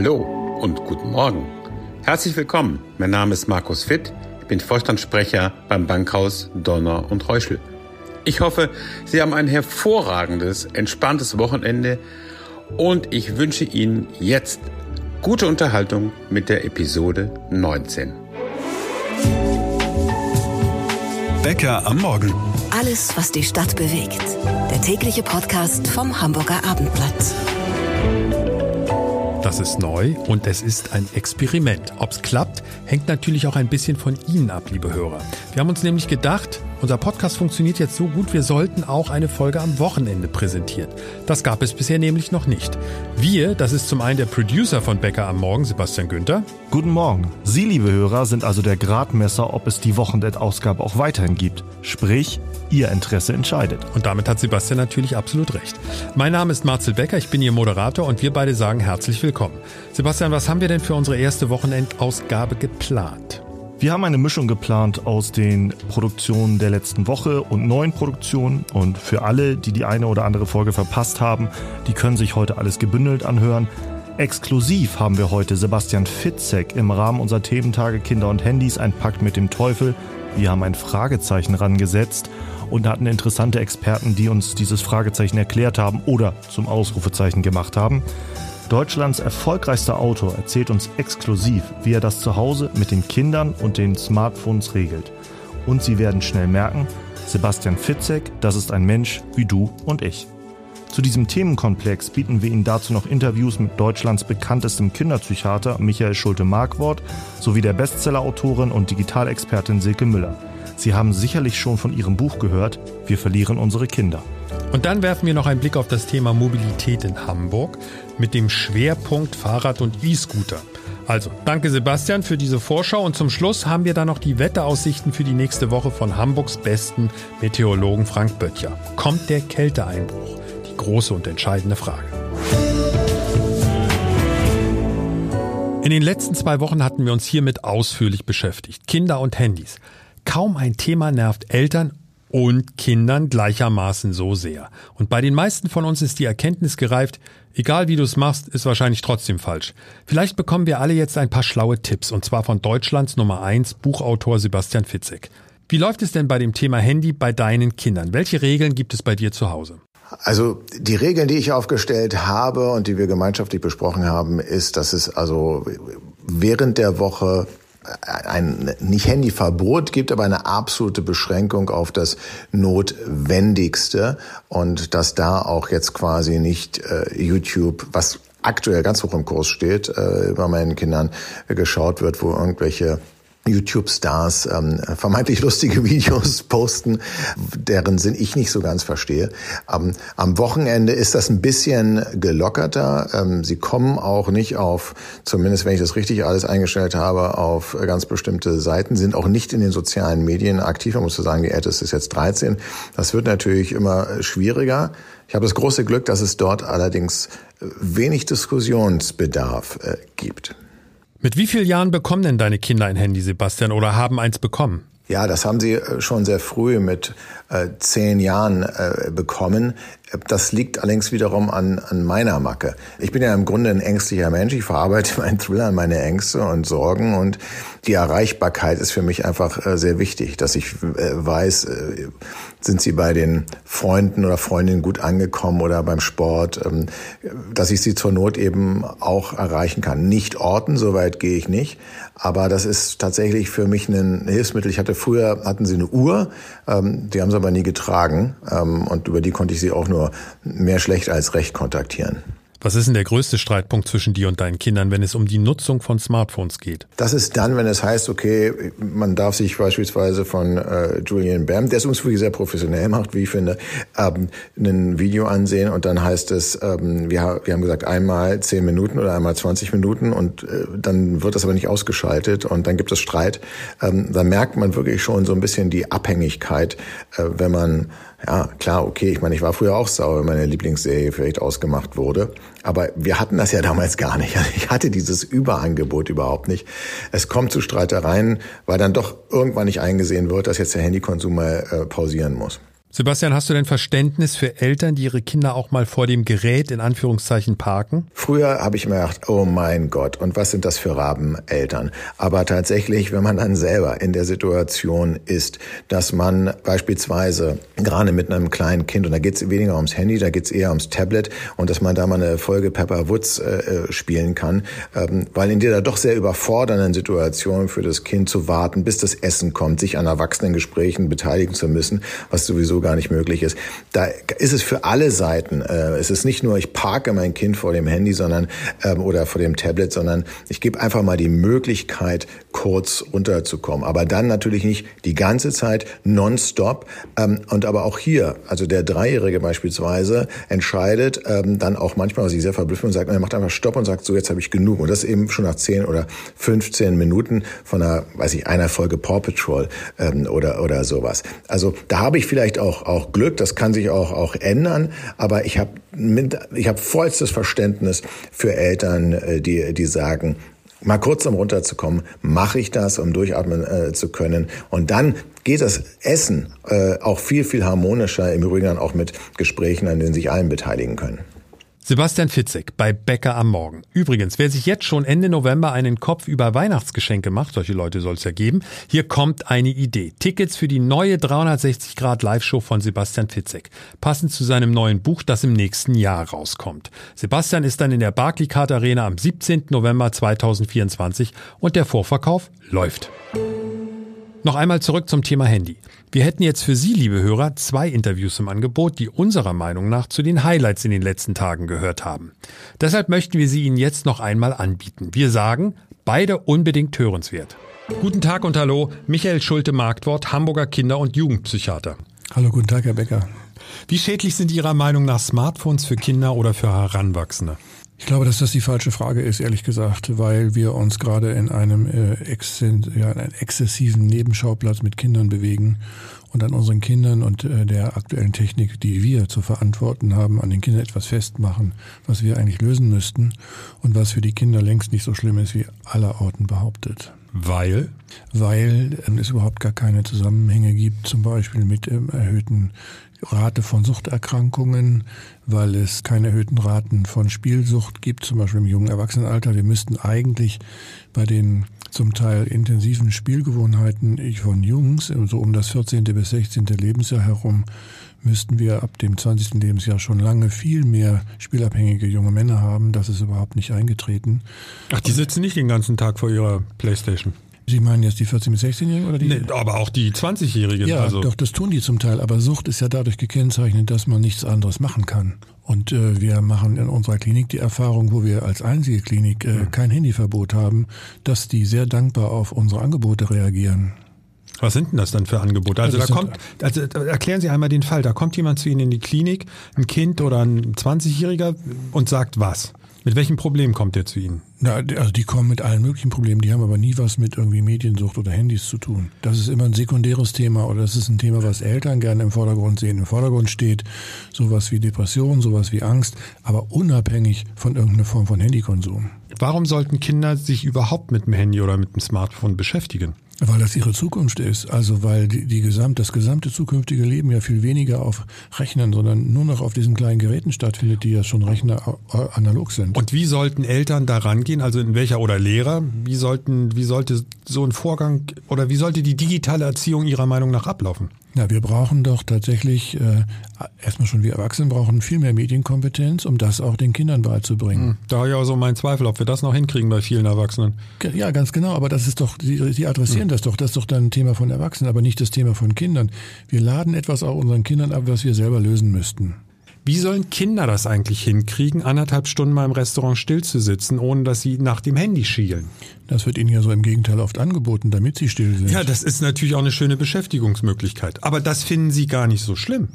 Hallo und guten Morgen. Herzlich willkommen. Mein Name ist Markus Fitt. Ich bin Vorstandssprecher beim Bankhaus Donner und Reuschel. Ich hoffe, Sie haben ein hervorragendes, entspanntes Wochenende und ich wünsche Ihnen jetzt gute Unterhaltung mit der Episode 19. Bäcker am Morgen. Alles, was die Stadt bewegt. Der tägliche Podcast vom Hamburger Abendblatt. Das ist neu und es ist ein Experiment. Ob es klappt, hängt natürlich auch ein bisschen von Ihnen ab, liebe Hörer. Wir haben uns nämlich gedacht, unser Podcast funktioniert jetzt so gut, wir sollten auch eine Folge am Wochenende präsentieren. Das gab es bisher nämlich noch nicht. Wir, das ist zum einen der Producer von Bäcker am Morgen, Sebastian Günther. Guten Morgen. Sie, liebe Hörer, sind also der Gradmesser, ob es die Wochenendausgabe auch weiterhin gibt. Sprich, Ihr Interesse entscheidet. Und damit hat Sebastian natürlich absolut recht. Mein Name ist Marcel Becker, ich bin Ihr Moderator und wir beide sagen herzlich willkommen. Sebastian, was haben wir denn für unsere erste Wochenendausgabe geplant? Wir haben eine Mischung geplant aus den Produktionen der letzten Woche und neuen Produktionen. Und für alle, die die eine oder andere Folge verpasst haben, die können sich heute alles gebündelt anhören. Exklusiv haben wir heute Sebastian Fitzek im Rahmen unserer Thementage Kinder und Handys ein Pakt mit dem Teufel. Wir haben ein Fragezeichen rangesetzt und hatten interessante Experten, die uns dieses Fragezeichen erklärt haben oder zum Ausrufezeichen gemacht haben. Deutschlands erfolgreichster Autor erzählt uns exklusiv, wie er das zu Hause mit den Kindern und den Smartphones regelt. Und Sie werden schnell merken, Sebastian Fitzek, das ist ein Mensch wie du und ich. Zu diesem Themenkomplex bieten wir Ihnen dazu noch Interviews mit Deutschlands bekanntestem Kinderpsychiater Michael Schulte-Markwort sowie der Bestsellerautorin und Digitalexpertin Silke Müller. Sie haben sicherlich schon von ihrem Buch gehört, Wir verlieren unsere Kinder. Und dann werfen wir noch einen Blick auf das Thema Mobilität in Hamburg mit dem Schwerpunkt Fahrrad und E-Scooter. Also, danke Sebastian für diese Vorschau und zum Schluss haben wir dann noch die Wetteraussichten für die nächste Woche von Hamburgs besten Meteorologen Frank Böttcher. Kommt der Kälteeinbruch? Die große und entscheidende Frage. In den letzten zwei Wochen hatten wir uns hiermit ausführlich beschäftigt. Kinder und Handys. Kaum ein Thema nervt Eltern und Kindern gleichermaßen so sehr. Und bei den meisten von uns ist die Erkenntnis gereift, egal wie du es machst, ist wahrscheinlich trotzdem falsch. Vielleicht bekommen wir alle jetzt ein paar schlaue Tipps, und zwar von Deutschlands Nummer 1 Buchautor Sebastian Fitzek. Wie läuft es denn bei dem Thema Handy bei deinen Kindern? Welche Regeln gibt es bei dir zu Hause? Also die Regeln, die ich aufgestellt habe und die wir gemeinschaftlich besprochen haben, ist, dass es also während der Woche ein nicht Handyverbot gibt, aber eine absolute Beschränkung auf das Notwendigste. Und dass da auch jetzt quasi nicht äh, YouTube, was aktuell ganz hoch im Kurs steht, äh, bei meinen Kindern äh, geschaut wird, wo irgendwelche YouTube-Stars ähm, vermeintlich lustige Videos posten, deren Sinn ich nicht so ganz verstehe. Ähm, am Wochenende ist das ein bisschen gelockerter. Ähm, sie kommen auch nicht auf, zumindest wenn ich das richtig alles eingestellt habe, auf ganz bestimmte Seiten, sind auch nicht in den sozialen Medien aktiv. Man muss sagen, die älteste ist jetzt 13. Das wird natürlich immer schwieriger. Ich habe das große Glück, dass es dort allerdings wenig Diskussionsbedarf äh, gibt. Mit wie vielen Jahren bekommen denn deine Kinder ein Handy, Sebastian, oder haben eins bekommen? Ja, das haben sie äh, schon sehr früh mit äh, zehn Jahren äh, bekommen. Das liegt allerdings wiederum an, an meiner Macke. Ich bin ja im Grunde ein ängstlicher Mensch. Ich verarbeite meinen Thriller, meine Ängste und Sorgen und die Erreichbarkeit ist für mich einfach äh, sehr wichtig, dass ich äh, weiß, äh, sind sie bei den Freunden oder Freundinnen gut angekommen oder beim Sport, ähm, dass ich sie zur Not eben auch erreichen kann. Nicht orten, soweit gehe ich nicht, aber das ist tatsächlich für mich ein Hilfsmittel. Ich hatte früher, hatten sie eine Uhr, ähm, die haben sie aber nie getragen ähm, und über die konnte ich sie auch nur mehr schlecht als recht kontaktieren. Was ist denn der größte Streitpunkt zwischen dir und deinen Kindern, wenn es um die Nutzung von Smartphones geht? Das ist dann, wenn es heißt, okay, man darf sich beispielsweise von äh, Julian Bam, der es uns wirklich sehr professionell macht, wie ich finde, ähm, ein Video ansehen und dann heißt es, ähm, wir, wir haben gesagt, einmal zehn Minuten oder einmal 20 Minuten und äh, dann wird das aber nicht ausgeschaltet und dann gibt es Streit. Ähm, da merkt man wirklich schon so ein bisschen die Abhängigkeit, äh, wenn man ja, klar, okay. Ich meine, ich war früher auch sauer, wenn meine Lieblingsserie vielleicht ausgemacht wurde. Aber wir hatten das ja damals gar nicht. Ich hatte dieses Überangebot überhaupt nicht. Es kommt zu Streitereien, weil dann doch irgendwann nicht eingesehen wird, dass jetzt der Handykonsum mal äh, pausieren muss. Sebastian, hast du denn Verständnis für Eltern, die ihre Kinder auch mal vor dem Gerät in Anführungszeichen parken? Früher habe ich mir gedacht, oh mein Gott, und was sind das für Rabeneltern? Aber tatsächlich, wenn man dann selber in der Situation ist, dass man beispielsweise gerade mit einem kleinen Kind, und da geht es weniger ums Handy, da geht es eher ums Tablet, und dass man da mal eine Folge Pepper Woods äh, äh, spielen kann, ähm, weil in dieser doch sehr überfordernden Situation für das Kind zu warten, bis das Essen kommt, sich an Erwachsenengesprächen beteiligen zu müssen, was sowieso gar nicht möglich ist. Da ist es für alle Seiten. Äh, es ist nicht nur, ich parke mein Kind vor dem Handy, sondern ähm, oder vor dem Tablet, sondern ich gebe einfach mal die Möglichkeit, kurz runterzukommen. Aber dann natürlich nicht die ganze Zeit nonstop. Ähm, und aber auch hier, also der Dreijährige beispielsweise entscheidet ähm, dann auch manchmal, was ich sehr verblüfft und sagt, er macht einfach Stopp und sagt, so jetzt habe ich genug. Und das eben schon nach 10 oder 15 Minuten von einer, weiß ich, einer Folge Paw Patrol oder oder sowas. Also da habe ich vielleicht auch auch, auch Glück, das kann sich auch, auch ändern, aber ich habe ich hab vollstes Verständnis für Eltern, äh, die, die sagen, mal kurz um runterzukommen, mache ich das, um durchatmen äh, zu können. Und dann geht das Essen äh, auch viel, viel harmonischer, im Übrigen auch mit Gesprächen, an denen sich allen beteiligen können. Sebastian Fitzek bei Bäcker am Morgen. Übrigens, wer sich jetzt schon Ende November einen Kopf über Weihnachtsgeschenke macht, solche Leute soll es ja geben, hier kommt eine Idee. Tickets für die neue 360 Grad Live-Show von Sebastian Fitzek. Passend zu seinem neuen Buch, das im nächsten Jahr rauskommt. Sebastian ist dann in der Barclaycard Arena am 17. November 2024 und der Vorverkauf läuft. Noch einmal zurück zum Thema Handy. Wir hätten jetzt für Sie, liebe Hörer, zwei Interviews im Angebot, die unserer Meinung nach zu den Highlights in den letzten Tagen gehört haben. Deshalb möchten wir sie Ihnen jetzt noch einmal anbieten. Wir sagen, beide unbedingt hörenswert. Guten Tag und hallo, Michael Schulte-Marktwort, Hamburger Kinder- und Jugendpsychiater. Hallo, guten Tag, Herr Becker. Wie schädlich sind Ihrer Meinung nach Smartphones für Kinder oder für Heranwachsende? Ich glaube, dass das die falsche Frage ist, ehrlich gesagt, weil wir uns gerade in einem äh, exzent, ja, einen exzessiven Nebenschauplatz mit Kindern bewegen und an unseren Kindern und äh, der aktuellen Technik, die wir zu verantworten haben, an den Kindern etwas festmachen, was wir eigentlich lösen müssten und was für die Kinder längst nicht so schlimm ist, wie allerorten behauptet. Weil? Weil ähm, es überhaupt gar keine Zusammenhänge gibt, zum Beispiel mit ähm, erhöhten Rate von Suchterkrankungen, weil es keine erhöhten Raten von Spielsucht gibt, zum Beispiel im jungen Erwachsenenalter. Wir müssten eigentlich bei den zum Teil intensiven Spielgewohnheiten von Jungs, so um das 14. bis 16. Lebensjahr herum, müssten wir ab dem 20. Lebensjahr schon lange viel mehr spielabhängige junge Männer haben. Das ist überhaupt nicht eingetreten. Ach, die sitzen nicht den ganzen Tag vor ihrer Playstation. Sie meinen jetzt die 14- bis 16-Jährigen oder die? Nee, aber auch die 20-Jährigen. Ja, also. doch, das tun die zum Teil. Aber Sucht ist ja dadurch gekennzeichnet, dass man nichts anderes machen kann. Und äh, wir machen in unserer Klinik die Erfahrung, wo wir als einzige Klinik äh, kein Handyverbot haben, dass die sehr dankbar auf unsere Angebote reagieren. Was sind denn das dann für Angebote? Also, also da kommt, also erklären Sie einmal den Fall. Da kommt jemand zu Ihnen in die Klinik, ein Kind oder ein 20-Jähriger und sagt was? Mit welchem Problem kommt der zu Ihnen? Na, also die kommen mit allen möglichen Problemen, die haben aber nie was mit irgendwie Mediensucht oder Handys zu tun. Das ist immer ein sekundäres Thema oder das ist ein Thema, was Eltern gerne im Vordergrund sehen. Im Vordergrund steht sowas wie Depression, sowas wie Angst, aber unabhängig von irgendeiner Form von Handykonsum. Warum sollten Kinder sich überhaupt mit dem Handy oder mit dem Smartphone beschäftigen? Weil das ihre Zukunft ist. Also weil die, die gesamt, das gesamte zukünftige Leben ja viel weniger auf Rechnern, sondern nur noch auf diesen kleinen Geräten stattfindet, die ja schon Rechner analog sind. Und wie sollten Eltern da rangehen? Also in welcher oder Lehrer? Wie sollten, wie sollte so ein Vorgang oder wie sollte die digitale Erziehung Ihrer Meinung nach ablaufen? Na, wir brauchen doch tatsächlich, äh, erstmal schon wir Erwachsenen brauchen viel mehr Medienkompetenz, um das auch den Kindern beizubringen. Hm, da habe ich auch so meinen Zweifel, ob wir das noch hinkriegen bei vielen Erwachsenen. Ja, ganz genau, aber das ist doch, die, die adressieren hm. das doch, das ist doch dann ein Thema von Erwachsenen, aber nicht das Thema von Kindern. Wir laden etwas auch unseren Kindern ab, was wir selber lösen müssten. Wie sollen Kinder das eigentlich hinkriegen, anderthalb Stunden mal im Restaurant stillzusitzen, ohne dass sie nach dem Handy schielen? Das wird ihnen ja so im Gegenteil oft angeboten, damit sie still sind. Ja, das ist natürlich auch eine schöne Beschäftigungsmöglichkeit. Aber das finden Sie gar nicht so schlimm.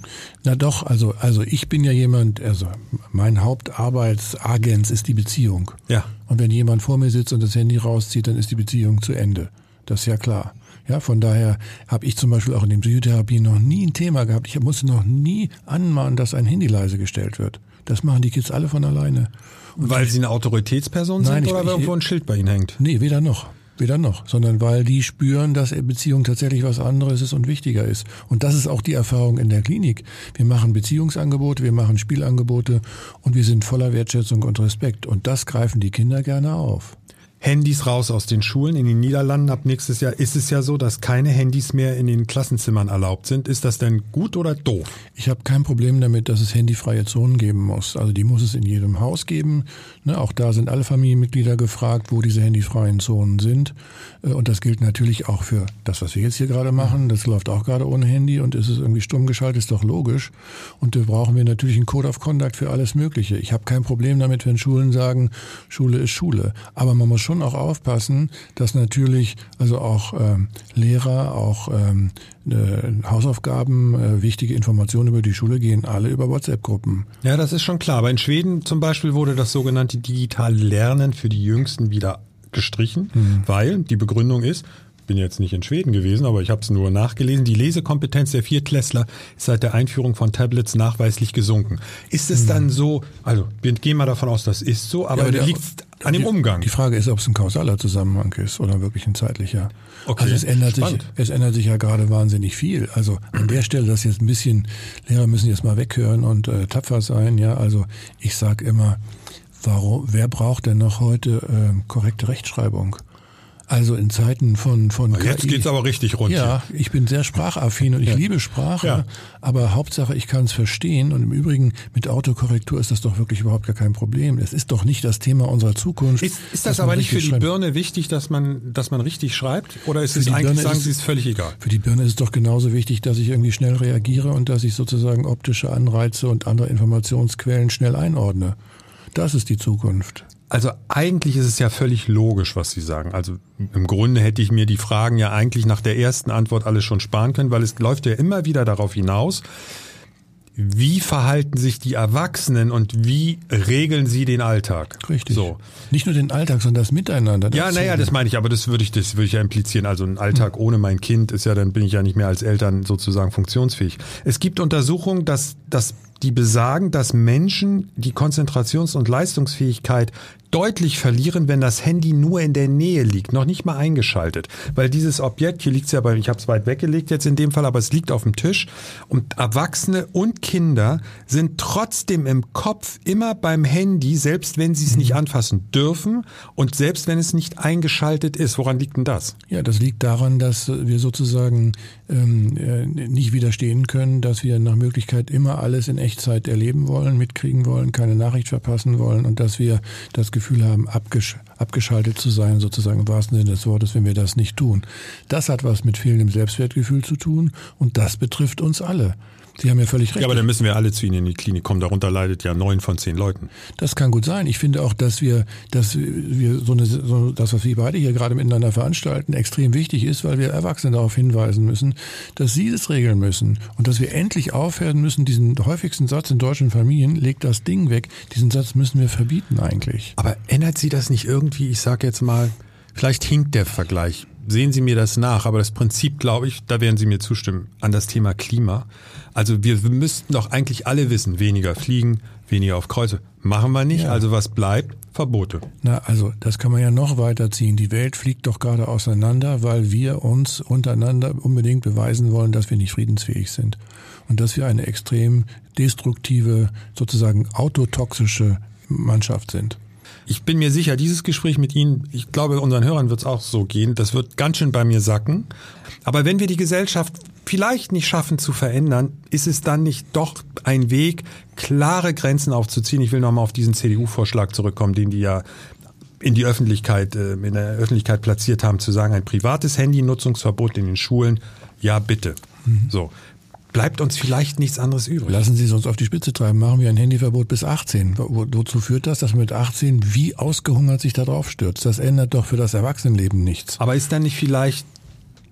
Na doch, also, also ich bin ja jemand, also mein Hauptarbeitsagens ist die Beziehung. Ja. Und wenn jemand vor mir sitzt und das Handy rauszieht, dann ist die Beziehung zu Ende. Das ist ja klar. Ja, von daher habe ich zum Beispiel auch in den Psychotherapie noch nie ein Thema gehabt. Ich musste noch nie anmahnen, dass ein Handy leise gestellt wird. Das machen die Kids alle von alleine. Und weil sie eine Autoritätsperson nein, sind oder ich, irgendwo ein Schild bei ihnen hängt? Nee, weder noch. weder noch, sondern weil die spüren, dass Beziehung tatsächlich was anderes ist und wichtiger ist. Und das ist auch die Erfahrung in der Klinik. Wir machen Beziehungsangebote, wir machen Spielangebote und wir sind voller Wertschätzung und Respekt. Und das greifen die Kinder gerne auf. Handys raus aus den Schulen. In den Niederlanden ab nächstes Jahr ist es ja so, dass keine Handys mehr in den Klassenzimmern erlaubt sind. Ist das denn gut oder doof? Ich habe kein Problem damit, dass es handyfreie Zonen geben muss. Also die muss es in jedem Haus geben. Ne, auch da sind alle Familienmitglieder gefragt, wo diese handyfreien Zonen sind. Äh, und das gilt natürlich auch für das, was wir jetzt hier gerade machen. Das läuft auch gerade ohne Handy und ist es irgendwie stumm geschaltet, ist doch logisch. Und da brauchen wir natürlich einen Code of Conduct für alles Mögliche. Ich habe kein Problem damit, wenn Schulen sagen, Schule ist Schule. Aber man muss schon auch aufpassen, dass natürlich also auch ähm, Lehrer, auch ähm, äh, Hausaufgaben, äh, wichtige Informationen über die Schule gehen alle über WhatsApp-Gruppen. Ja, das ist schon klar. Aber in Schweden zum Beispiel wurde das sogenannte digitale Lernen für die Jüngsten wieder gestrichen, mhm. weil die Begründung ist, bin jetzt nicht in Schweden gewesen, aber ich habe es nur nachgelesen. Die Lesekompetenz der Viertklässler ist seit der Einführung von Tablets nachweislich gesunken. Ist es dann so, also wir gehen mal davon aus, das ist so, aber, ja, liegt an dem Umgang. Die Frage ist, ob es ein kausaler Zusammenhang ist oder wirklich ein zeitlicher. Okay, also es ändert sich, es ändert sich ja gerade wahnsinnig viel. Also an der Stelle, dass jetzt ein bisschen Lehrer müssen jetzt mal weghören und äh, tapfer sein. Ja, also ich sag immer, warum? Wer braucht denn noch heute äh, korrekte Rechtschreibung? Also in Zeiten von von Jetzt KI, geht's aber richtig rund. Ja, ich bin sehr sprachaffin und ich ja. liebe Sprache, ja. aber Hauptsache ich kann es verstehen und im Übrigen mit Autokorrektur ist das doch wirklich überhaupt gar kein Problem. Es ist doch nicht das Thema unserer Zukunft. Ist, ist das aber nicht für die schreibt. Birne wichtig, dass man dass man richtig schreibt oder ist es eigentlich Birne sagen ist, Sie es völlig egal? Für die Birne ist es doch genauso wichtig, dass ich irgendwie schnell reagiere und dass ich sozusagen optische Anreize und andere Informationsquellen schnell einordne. Das ist die Zukunft. Also eigentlich ist es ja völlig logisch, was Sie sagen. Also im Grunde hätte ich mir die Fragen ja eigentlich nach der ersten Antwort alles schon sparen können, weil es läuft ja immer wieder darauf hinaus, wie verhalten sich die Erwachsenen und wie regeln sie den Alltag? Richtig. So. Nicht nur den Alltag, sondern das Miteinander. Das ja, naja, das meine ich, aber das würde ich, das würde ich ja implizieren. Also ein Alltag ohne mein Kind ist ja, dann bin ich ja nicht mehr als Eltern sozusagen funktionsfähig. Es gibt Untersuchungen, dass, dass die besagen, dass Menschen die Konzentrations- und Leistungsfähigkeit deutlich verlieren, wenn das Handy nur in der Nähe liegt, noch nicht mal eingeschaltet. Weil dieses Objekt, hier liegt es ja bei, ich habe es weit weggelegt jetzt in dem Fall, aber es liegt auf dem Tisch. Und Erwachsene und Kinder sind trotzdem im Kopf immer beim Handy, selbst wenn sie es nicht anfassen dürfen und selbst wenn es nicht eingeschaltet ist. Woran liegt denn das? Ja, das liegt daran, dass wir sozusagen ähm, äh, nicht widerstehen können, dass wir nach Möglichkeit immer alles in Echtzeit erleben wollen, mitkriegen wollen, keine Nachricht verpassen wollen und dass wir das Gefühl haben, abgesch abgeschaltet zu sein, sozusagen im wahrsten Sinne des Wortes, wenn wir das nicht tun. Das hat was mit fehlendem Selbstwertgefühl zu tun und das betrifft uns alle. Sie haben ja völlig recht. Ja, aber dann müssen wir alle zu Ihnen in die Klinik kommen. Darunter leidet ja neun von zehn Leuten. Das kann gut sein. Ich finde auch, dass wir, dass wir so eine, so das, was wir beide hier gerade miteinander veranstalten, extrem wichtig ist, weil wir Erwachsene darauf hinweisen müssen, dass sie das regeln müssen und dass wir endlich aufhören müssen, diesen häufigsten Satz in deutschen Familien, legt das Ding weg. Diesen Satz müssen wir verbieten eigentlich. Aber ändert Sie das nicht irgendwie? Ich sage jetzt mal, vielleicht hinkt der Vergleich. Sehen Sie mir das nach, aber das Prinzip, glaube ich, da werden Sie mir zustimmen, an das Thema Klima also wir müssten doch eigentlich alle wissen, weniger fliegen, weniger auf Kreuze. Machen wir nicht, ja. also was bleibt? Verbote. Na, also das kann man ja noch weiterziehen. Die Welt fliegt doch gerade auseinander, weil wir uns untereinander unbedingt beweisen wollen, dass wir nicht friedensfähig sind. Und dass wir eine extrem destruktive, sozusagen autotoxische Mannschaft sind. Ich bin mir sicher, dieses Gespräch mit Ihnen, ich glaube, unseren Hörern wird es auch so gehen, das wird ganz schön bei mir sacken. Aber wenn wir die Gesellschaft vielleicht nicht schaffen zu verändern, ist es dann nicht doch ein Weg, klare Grenzen aufzuziehen? Ich will nochmal auf diesen CDU-Vorschlag zurückkommen, den die ja in die Öffentlichkeit, äh, in der Öffentlichkeit platziert haben, zu sagen, ein privates Handynutzungsverbot in den Schulen, ja bitte. Mhm. So. Bleibt uns vielleicht nichts anderes übrig. Lassen Sie es uns auf die Spitze treiben. Machen wir ein Handyverbot bis 18. Wo, wozu führt das, dass man mit 18 wie ausgehungert sich da drauf stürzt? Das ändert doch für das Erwachsenenleben nichts. Aber ist dann nicht vielleicht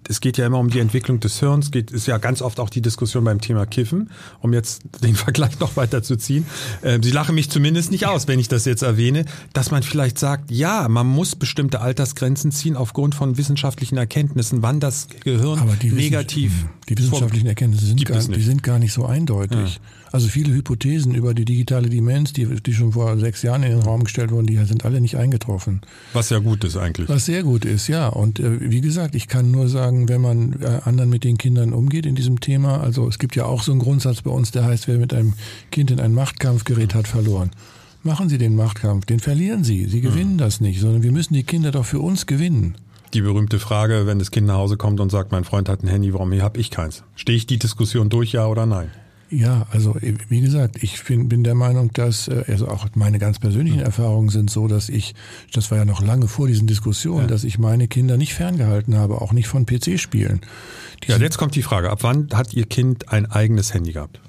es geht ja immer um die Entwicklung des Hirns, geht, ist ja ganz oft auch die Diskussion beim Thema Kiffen, um jetzt den Vergleich noch weiter zu ziehen. Äh, Sie lachen mich zumindest nicht aus, wenn ich das jetzt erwähne, dass man vielleicht sagt, ja, man muss bestimmte Altersgrenzen ziehen aufgrund von wissenschaftlichen Erkenntnissen, wann das Gehirn negativ. Die wissenschaftlichen Erkenntnisse sind gar, die sind gar nicht so eindeutig. Ja. Also viele Hypothesen über die digitale Demenz, die, die schon vor sechs Jahren in den Raum gestellt wurden, die sind alle nicht eingetroffen. Was ja gut ist eigentlich. Was sehr gut ist, ja. Und äh, wie gesagt, ich kann nur sagen, wenn man äh, anderen mit den Kindern umgeht in diesem Thema, also es gibt ja auch so einen Grundsatz bei uns, der heißt, wer mit einem Kind in einen Machtkampf gerät, hat verloren. Machen Sie den Machtkampf, den verlieren Sie. Sie gewinnen mhm. das nicht, sondern wir müssen die Kinder doch für uns gewinnen die berühmte Frage, wenn das Kind nach Hause kommt und sagt, mein Freund hat ein Handy, warum habe ich keins? Stehe ich die Diskussion durch, ja oder nein? Ja, also wie gesagt, ich bin, bin der Meinung, dass, äh, also auch meine ganz persönlichen mhm. Erfahrungen sind so, dass ich, das war ja noch lange vor diesen Diskussionen, ja. dass ich meine Kinder nicht ferngehalten habe, auch nicht von PC-Spielen. Ja, jetzt kommt die Frage, ab wann hat Ihr Kind ein eigenes Handy gehabt?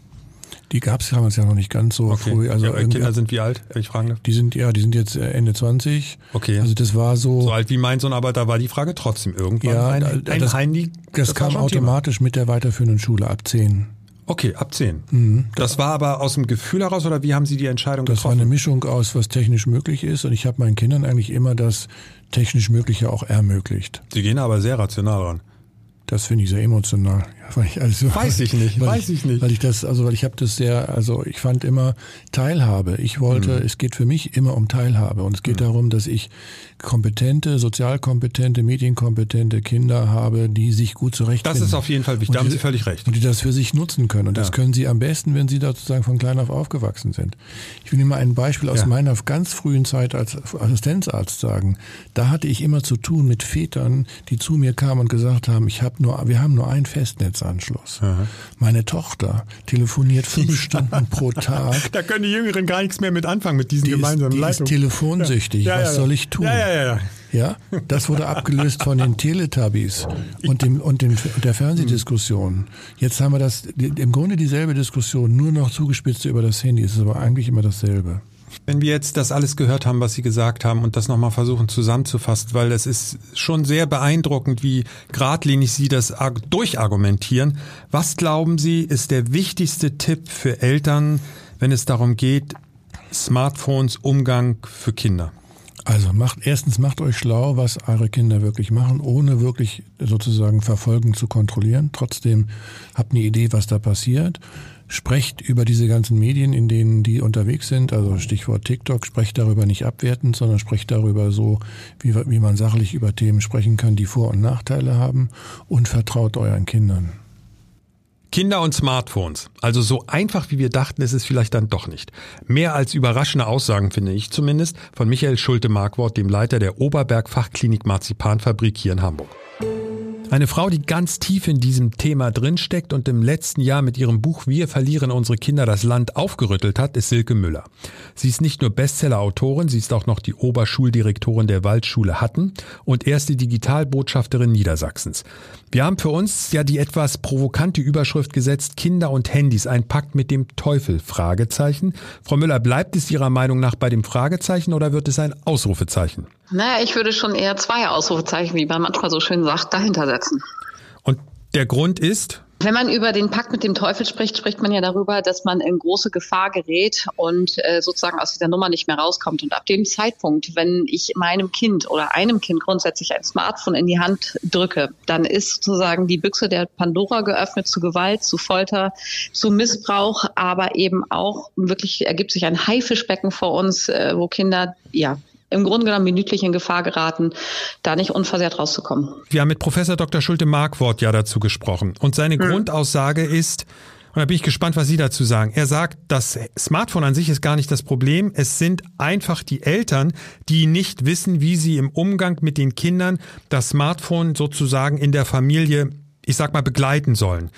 Die gab es damals ja noch nicht ganz so okay. früh. Also ja, Kinder sind wie alt, wenn ich fragen darf? Die sind, ja, die sind jetzt äh, Ende 20. Okay. Also das war so. So alt wie mein Sohn, aber da war die Frage trotzdem irgendwann. Ja, ein, ein das, Handy. Das, das kam automatisch Thema. mit der weiterführenden Schule ab 10. Okay, ab 10. Mhm. Das war aber aus dem Gefühl heraus oder wie haben Sie die Entscheidung das getroffen? Das war eine Mischung aus, was technisch möglich ist und ich habe meinen Kindern eigentlich immer das technisch Mögliche auch ermöglicht. Sie gehen aber sehr rational ran. Das finde ich sehr emotional. Weil ich also, weiß ich nicht, weiß ich, ich, nicht. Weil ich das, also weil ich habe das sehr, also ich fand immer Teilhabe. Ich wollte, mhm. es geht für mich immer um Teilhabe und es geht mhm. darum, dass ich kompetente, sozialkompetente, medienkompetente Kinder habe, die sich gut zurechtfinden. Das ist auf jeden Fall wichtig, da haben Sie völlig recht. Und die das für sich nutzen können. Und ja. das können sie am besten, wenn sie da sozusagen von klein auf aufgewachsen sind. Ich will Ihnen mal ein Beispiel aus ja. meiner ganz frühen Zeit als Assistenzarzt sagen. Da hatte ich immer zu tun mit Vätern, die zu mir kamen und gesagt haben, ich habe nur, wir haben nur einen Festnetzanschluss. Aha. Meine Tochter telefoniert fünf Stunden pro Tag. Da können die Jüngeren gar nichts mehr mit anfangen mit diesen die gemeinsamen ist, die Leitungen. ist telefonsüchtig. Was soll ich tun? Ja, ja, ja. Ja, das wurde abgelöst von den Teletubbies und dem und dem der Fernsehdiskussion. Jetzt haben wir das im Grunde dieselbe Diskussion, nur noch zugespitzt über das Handy. Es ist aber eigentlich immer dasselbe. Wenn wir jetzt das alles gehört haben, was Sie gesagt haben und das nochmal versuchen zusammenzufassen, weil es ist schon sehr beeindruckend, wie geradlinig Sie das durchargumentieren. Was glauben Sie, ist der wichtigste Tipp für Eltern, wenn es darum geht, Smartphones Umgang für Kinder? Also macht erstens macht euch schlau, was eure Kinder wirklich machen, ohne wirklich sozusagen verfolgen zu kontrollieren. Trotzdem habt eine Idee, was da passiert. Sprecht über diese ganzen Medien, in denen die unterwegs sind, also Stichwort TikTok, sprecht darüber nicht abwertend, sondern sprecht darüber so, wie, wie man sachlich über Themen sprechen kann, die Vor- und Nachteile haben und vertraut euren Kindern. Kinder und Smartphones. Also so einfach wie wir dachten, ist es vielleicht dann doch nicht. Mehr als überraschende Aussagen finde ich zumindest von Michael Schulte-Markwort, dem Leiter der Oberberg Fachklinik Marzipanfabrik hier in Hamburg. Eine Frau, die ganz tief in diesem Thema drinsteckt und im letzten Jahr mit ihrem Buch Wir verlieren unsere Kinder das Land aufgerüttelt hat, ist Silke Müller. Sie ist nicht nur Bestseller-Autorin, sie ist auch noch die Oberschuldirektorin der Waldschule Hatten und erste Digitalbotschafterin Niedersachsens. Wir haben für uns ja die etwas provokante Überschrift gesetzt, Kinder und Handys, ein Pakt mit dem Teufel, Fragezeichen. Frau Müller, bleibt es Ihrer Meinung nach bei dem Fragezeichen oder wird es ein Ausrufezeichen? Naja, ich würde schon eher zwei Ausrufezeichen, wie man manchmal so schön sagt, dahinter setzen. Und der Grund ist? Wenn man über den Pakt mit dem Teufel spricht, spricht man ja darüber, dass man in große Gefahr gerät und äh, sozusagen aus dieser Nummer nicht mehr rauskommt. Und ab dem Zeitpunkt, wenn ich meinem Kind oder einem Kind grundsätzlich ein Smartphone in die Hand drücke, dann ist sozusagen die Büchse der Pandora geöffnet zu Gewalt, zu Folter, zu Missbrauch, aber eben auch wirklich ergibt sich ein Haifischbecken vor uns, äh, wo Kinder ja im Grunde genommen minütlich in Gefahr geraten, da nicht unversehrt rauszukommen. Wir haben mit Professor Dr. Schulte-Markwort ja dazu gesprochen. Und seine hm. Grundaussage ist, und da bin ich gespannt, was Sie dazu sagen. Er sagt, das Smartphone an sich ist gar nicht das Problem. Es sind einfach die Eltern, die nicht wissen, wie sie im Umgang mit den Kindern das Smartphone sozusagen in der Familie, ich sag mal, begleiten sollen.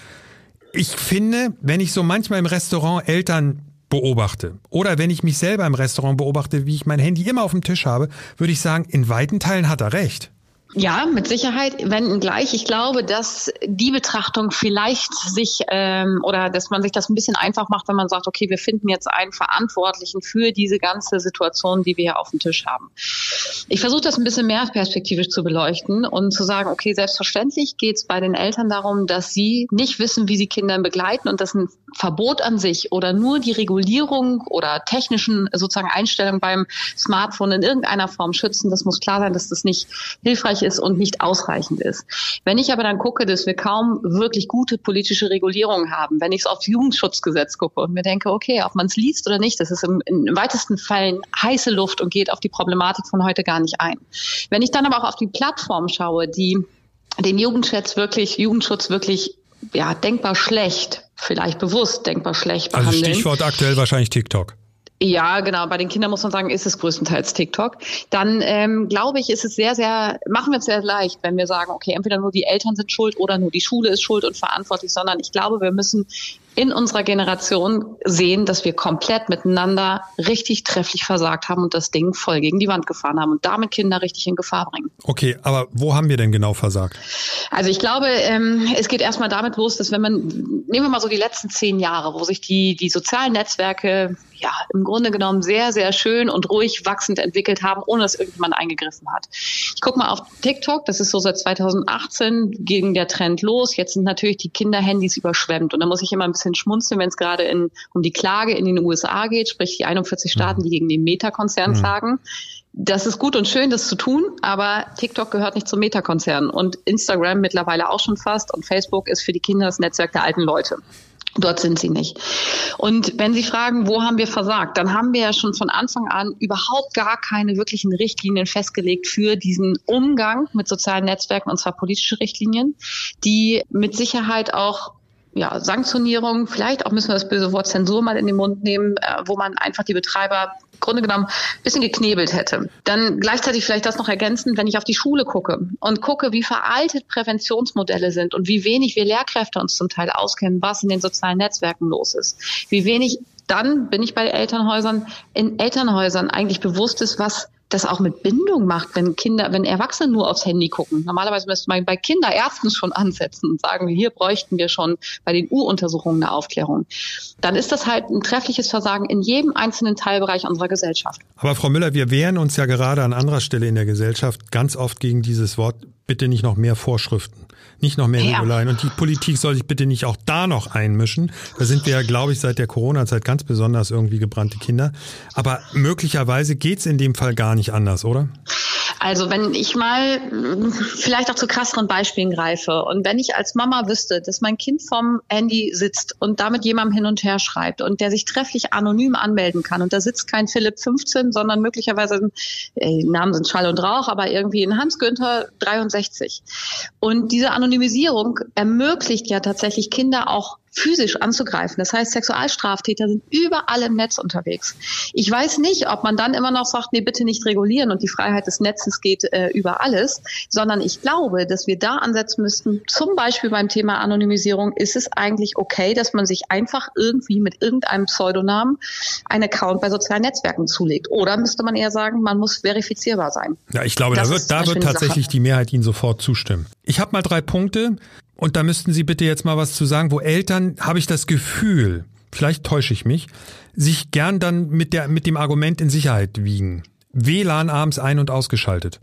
Ich finde, wenn ich so manchmal im Restaurant Eltern beobachte oder wenn ich mich selber im Restaurant beobachte, wie ich mein Handy immer auf dem Tisch habe, würde ich sagen, in weiten Teilen hat er recht. Ja, mit Sicherheit, wenn gleich. Ich glaube, dass die Betrachtung vielleicht sich ähm, oder dass man sich das ein bisschen einfach macht, wenn man sagt, okay, wir finden jetzt einen Verantwortlichen für diese ganze Situation, die wir hier auf dem Tisch haben. Ich versuche das ein bisschen mehr perspektivisch zu beleuchten und zu sagen, okay, selbstverständlich geht es bei den Eltern darum, dass sie nicht wissen, wie sie Kinder begleiten und dass ein Verbot an sich oder nur die Regulierung oder technischen sozusagen Einstellungen beim Smartphone in irgendeiner Form schützen. Das muss klar sein, dass das nicht hilfreich ist und nicht ausreichend ist. Wenn ich aber dann gucke, dass wir kaum wirklich gute politische Regulierung haben, wenn ich es aufs Jugendschutzgesetz gucke und mir denke, okay, ob man es liest oder nicht, das ist im, im weitesten Fällen heiße Luft und geht auf die Problematik von heute gar nicht ein. Wenn ich dann aber auch auf die Plattform schaue, die den Jugendschutz wirklich, Jugendschutz wirklich ja, denkbar schlecht, vielleicht bewusst denkbar schlecht also behandeln. Also Stichwort aktuell wahrscheinlich TikTok. Ja, genau. Bei den Kindern muss man sagen, ist es größtenteils TikTok. Dann ähm, glaube ich, ist es sehr, sehr, machen wir es sehr leicht, wenn wir sagen, okay, entweder nur die Eltern sind schuld oder nur die Schule ist schuld und verantwortlich, sondern ich glaube, wir müssen in unserer Generation sehen, dass wir komplett miteinander richtig trefflich versagt haben und das Ding voll gegen die Wand gefahren haben und damit Kinder richtig in Gefahr bringen. Okay, aber wo haben wir denn genau versagt? Also ich glaube, ähm, es geht erstmal damit los, dass wenn man, nehmen wir mal so die letzten zehn Jahre, wo sich die, die sozialen Netzwerke ja im Grunde genommen sehr, sehr schön und ruhig wachsend entwickelt haben, ohne dass irgendjemand eingegriffen hat. Ich gucke mal auf TikTok, das ist so seit 2018 ging der Trend los. Jetzt sind natürlich die Kinderhandys überschwemmt und da muss ich immer ein bisschen schmunzeln, wenn es gerade in, um die Klage in den USA geht, sprich die 41 Staaten, die gegen den Meta-Konzern mhm. klagen. Das ist gut und schön, das zu tun, aber TikTok gehört nicht zum Meta-Konzern und Instagram mittlerweile auch schon fast und Facebook ist für die Kinder das Netzwerk der alten Leute. Dort sind sie nicht. Und wenn Sie fragen, wo haben wir versagt, dann haben wir ja schon von Anfang an überhaupt gar keine wirklichen Richtlinien festgelegt für diesen Umgang mit sozialen Netzwerken, und zwar politische Richtlinien, die mit Sicherheit auch ja, Sanktionierung, vielleicht auch müssen wir das böse Wort Zensur mal in den Mund nehmen, äh, wo man einfach die Betreiber im Grunde genommen ein bisschen geknebelt hätte. Dann gleichzeitig vielleicht das noch ergänzen, wenn ich auf die Schule gucke und gucke, wie veraltet Präventionsmodelle sind und wie wenig wir Lehrkräfte uns zum Teil auskennen, was in den sozialen Netzwerken los ist. Wie wenig dann bin ich bei Elternhäusern, in Elternhäusern eigentlich bewusst ist, was das auch mit Bindung macht, wenn Kinder, wenn Erwachsene nur aufs Handy gucken. Normalerweise müsste man bei Kinderärzten schon ansetzen und sagen, hier bräuchten wir schon bei den U-Untersuchungen eine Aufklärung. Dann ist das halt ein treffliches Versagen in jedem einzelnen Teilbereich unserer Gesellschaft. Aber Frau Müller, wir wehren uns ja gerade an anderer Stelle in der Gesellschaft ganz oft gegen dieses Wort, bitte nicht noch mehr Vorschriften nicht noch mehr ja. Regularien. Und die Politik soll sich bitte nicht auch da noch einmischen. Da sind wir ja, glaube ich, seit der Corona-Zeit ganz besonders irgendwie gebrannte Kinder. Aber möglicherweise geht's in dem Fall gar nicht anders, oder? Also wenn ich mal vielleicht auch zu krasseren Beispielen greife und wenn ich als Mama wüsste, dass mein Kind vom Handy sitzt und damit jemandem hin und her schreibt und der sich trefflich anonym anmelden kann und da sitzt kein Philipp 15, sondern möglicherweise, äh, Namen sind Schall und Rauch, aber irgendwie ein Hans Günther 63. Und diese Anonymisierung ermöglicht ja tatsächlich Kinder auch physisch anzugreifen. Das heißt, Sexualstraftäter sind überall im Netz unterwegs. Ich weiß nicht, ob man dann immer noch sagt, nee, bitte nicht regulieren und die Freiheit des Netzes geht äh, über alles, sondern ich glaube, dass wir da ansetzen müssten, zum Beispiel beim Thema Anonymisierung, ist es eigentlich okay, dass man sich einfach irgendwie mit irgendeinem Pseudonamen einen Account bei sozialen Netzwerken zulegt? Oder müsste man eher sagen, man muss verifizierbar sein? Ja, ich glaube, das da wird, da wird tatsächlich Sache. die Mehrheit Ihnen sofort zustimmen. Ich habe mal drei Punkte, und da müssten Sie bitte jetzt mal was zu sagen, wo Eltern, habe ich das Gefühl, vielleicht täusche ich mich, sich gern dann mit, der, mit dem Argument in Sicherheit wiegen. WLAN abends ein- und ausgeschaltet.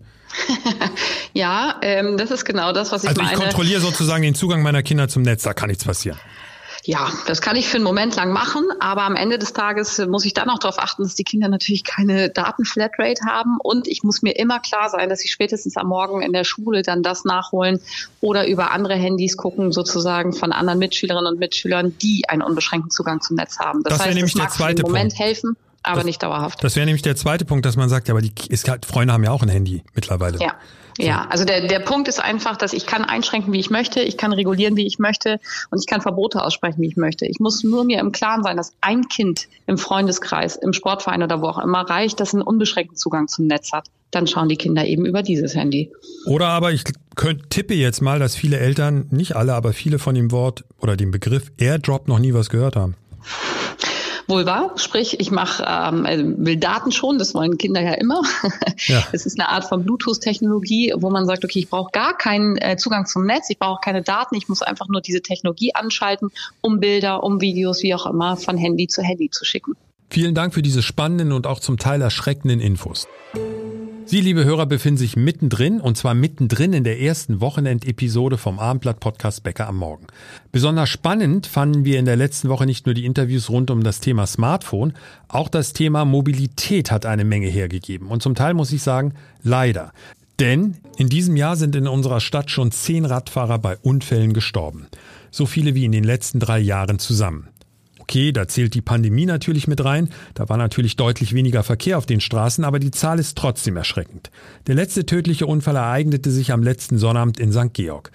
ja, ähm, das ist genau das, was ich also meine. Also ich kontrolliere sozusagen den Zugang meiner Kinder zum Netz, da kann nichts passieren. Ja, das kann ich für einen Moment lang machen, aber am Ende des Tages muss ich dann auch darauf achten, dass die Kinder natürlich keine Datenflatrate haben und ich muss mir immer klar sein, dass sie spätestens am Morgen in der Schule dann das nachholen oder über andere Handys gucken, sozusagen von anderen Mitschülerinnen und Mitschülern, die einen unbeschränkten Zugang zum Netz haben. Das, das heißt, nämlich das mag der zweite den Moment Punkt. helfen aber das, nicht dauerhaft. Das wäre nämlich der zweite Punkt, dass man sagt, ja, aber die ist, Freunde haben ja auch ein Handy mittlerweile. Ja. Ja, also der, der Punkt ist einfach, dass ich kann einschränken, wie ich möchte, ich kann regulieren, wie ich möchte und ich kann Verbote aussprechen, wie ich möchte. Ich muss nur mir im Klaren sein, dass ein Kind im Freundeskreis, im Sportverein oder wo auch immer reicht, das einen unbeschränkten Zugang zum Netz hat. Dann schauen die Kinder eben über dieses Handy. Oder aber ich könnt, tippe jetzt mal, dass viele Eltern, nicht alle, aber viele von dem Wort oder dem Begriff Airdrop noch nie was gehört haben wohl wahr. Sprich, ich mache, ähm, also will Daten schon, das wollen Kinder ja immer. Ja. Es ist eine Art von Bluetooth-Technologie, wo man sagt, okay, ich brauche gar keinen äh, Zugang zum Netz, ich brauche keine Daten, ich muss einfach nur diese Technologie anschalten, um Bilder, um Videos, wie auch immer, von Handy zu Handy zu schicken. Vielen Dank für diese spannenden und auch zum Teil erschreckenden Infos. Sie, liebe Hörer, befinden sich mittendrin und zwar mittendrin in der ersten Wochenendepisode vom Abendblatt Podcast Bäcker am Morgen. Besonders spannend fanden wir in der letzten Woche nicht nur die Interviews rund um das Thema Smartphone, auch das Thema Mobilität hat eine Menge hergegeben und zum Teil muss ich sagen, leider. Denn in diesem Jahr sind in unserer Stadt schon zehn Radfahrer bei Unfällen gestorben. So viele wie in den letzten drei Jahren zusammen. Okay, da zählt die Pandemie natürlich mit rein. Da war natürlich deutlich weniger Verkehr auf den Straßen, aber die Zahl ist trotzdem erschreckend. Der letzte tödliche Unfall ereignete sich am letzten Sonnabend in St. Georg.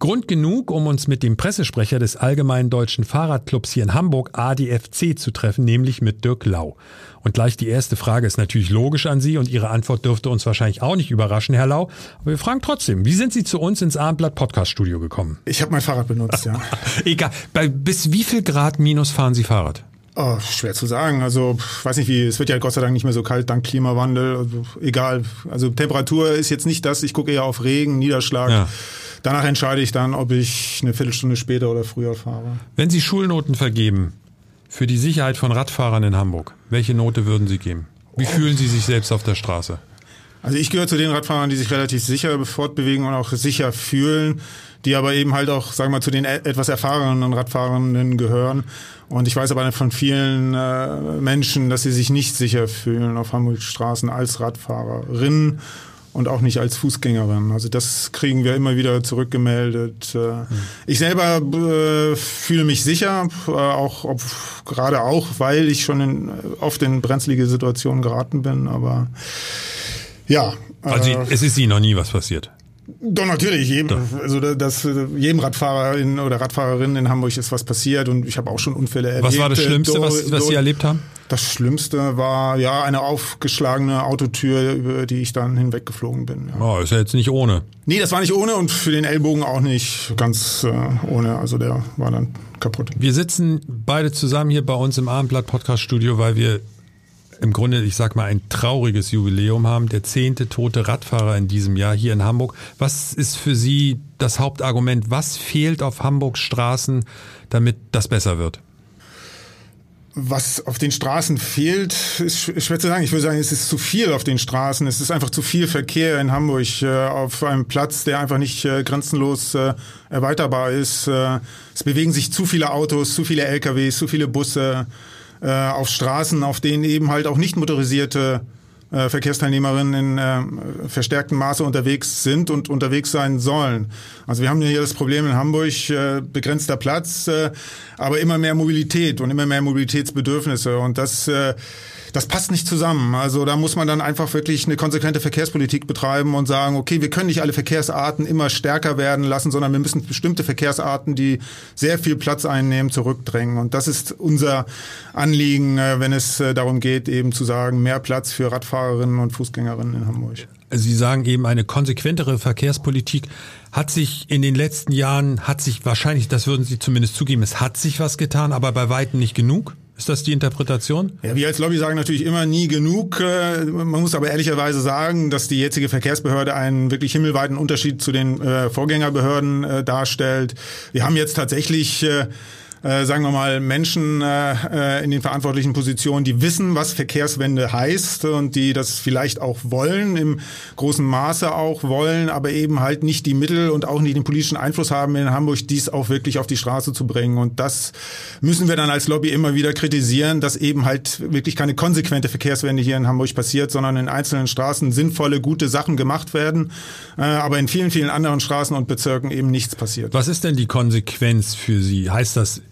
Grund genug, um uns mit dem Pressesprecher des Allgemeinen Deutschen Fahrradclubs hier in Hamburg, ADFC, zu treffen, nämlich mit Dirk Lau. Und gleich die erste Frage ist natürlich logisch an Sie und Ihre Antwort dürfte uns wahrscheinlich auch nicht überraschen, Herr Lau. Aber wir fragen trotzdem, wie sind Sie zu uns ins Abendblatt Podcast Studio gekommen? Ich habe mein Fahrrad benutzt, ja. Egal. Bei, bis wie viel Grad minus fahren Sie Fahrrad? Oh, schwer zu sagen. Also, weiß nicht wie, es wird ja Gott sei Dank nicht mehr so kalt dank Klimawandel. Also, egal. Also Temperatur ist jetzt nicht das, ich gucke eher auf Regen, Niederschlag. Ja. Danach entscheide ich dann, ob ich eine Viertelstunde später oder früher fahre. Wenn Sie Schulnoten vergeben für die Sicherheit von Radfahrern in Hamburg, welche Note würden Sie geben? Wie oh. fühlen Sie sich selbst auf der Straße? Also ich gehöre zu den Radfahrern, die sich relativ sicher fortbewegen und auch sicher fühlen, die aber eben halt auch, sagen wir mal, zu den e-, etwas erfahrenen Radfahrenden gehören. Und ich weiß aber von vielen äh, Menschen, dass sie sich nicht sicher fühlen auf Hamburgs Straßen als Radfahrerinnen und auch nicht als Fußgängerin. Also das kriegen wir immer wieder zurückgemeldet. Mhm. Ich selber äh, fühle mich sicher, äh, auch ob, gerade auch, weil ich schon in, oft in brenzlige Situationen geraten bin. Aber ja. Also äh, es ist Ihnen noch nie was passiert. Doch, natürlich. Jedem, also das, jedem Radfahrer in, oder Radfahrerin in Hamburg ist was passiert und ich habe auch schon Unfälle erlebt. Was war das Schlimmste, was, was Sie erlebt haben? Das Schlimmste war ja eine aufgeschlagene Autotür, über die ich dann hinweggeflogen bin. Ja. Oh, ist ja jetzt nicht ohne. Nee, das war nicht ohne und für den Ellbogen auch nicht ganz äh, ohne. Also der war dann kaputt. Wir sitzen beide zusammen hier bei uns im Abendblatt Podcast Studio, weil wir im Grunde, ich sag mal, ein trauriges Jubiläum haben. Der zehnte tote Radfahrer in diesem Jahr hier in Hamburg. Was ist für Sie das Hauptargument? Was fehlt auf Hamburgs Straßen, damit das besser wird? Was auf den Straßen fehlt, ist schwer zu sagen. Ich würde sagen, es ist zu viel auf den Straßen. Es ist einfach zu viel Verkehr in Hamburg äh, auf einem Platz, der einfach nicht äh, grenzenlos äh, erweiterbar ist. Es bewegen sich zu viele Autos, zu viele LKWs, zu viele Busse äh, auf Straßen, auf denen eben halt auch nicht motorisierte äh, Verkehrsteilnehmerinnen in äh, verstärktem Maße unterwegs sind und unterwegs sein sollen. Also wir haben hier das Problem in Hamburg, äh, begrenzter Platz, äh, aber immer mehr Mobilität und immer mehr Mobilitätsbedürfnisse und das äh, das passt nicht zusammen. Also da muss man dann einfach wirklich eine konsequente Verkehrspolitik betreiben und sagen, okay, wir können nicht alle Verkehrsarten immer stärker werden lassen, sondern wir müssen bestimmte Verkehrsarten, die sehr viel Platz einnehmen, zurückdrängen. Und das ist unser Anliegen, äh, wenn es äh, darum geht, eben zu sagen, mehr Platz für Radfahrerinnen und Fußgängerinnen in Hamburg. Sie sagen eben, eine konsequentere Verkehrspolitik hat sich in den letzten Jahren, hat sich wahrscheinlich, das würden Sie zumindest zugeben, es hat sich was getan, aber bei weitem nicht genug? Ist das die Interpretation? Ja, wir als Lobby sagen natürlich immer nie genug. Äh, man muss aber ehrlicherweise sagen, dass die jetzige Verkehrsbehörde einen wirklich himmelweiten Unterschied zu den äh, Vorgängerbehörden äh, darstellt. Wir haben jetzt tatsächlich sagen wir mal, Menschen äh, äh, in den verantwortlichen Positionen, die wissen, was Verkehrswende heißt und die das vielleicht auch wollen, im großen Maße auch wollen, aber eben halt nicht die Mittel und auch nicht den politischen Einfluss haben in Hamburg, dies auch wirklich auf die Straße zu bringen. Und das müssen wir dann als Lobby immer wieder kritisieren, dass eben halt wirklich keine konsequente Verkehrswende hier in Hamburg passiert, sondern in einzelnen Straßen sinnvolle, gute Sachen gemacht werden, äh, aber in vielen, vielen anderen Straßen und Bezirken eben nichts passiert. Was ist denn die Konsequenz für Sie? Heißt das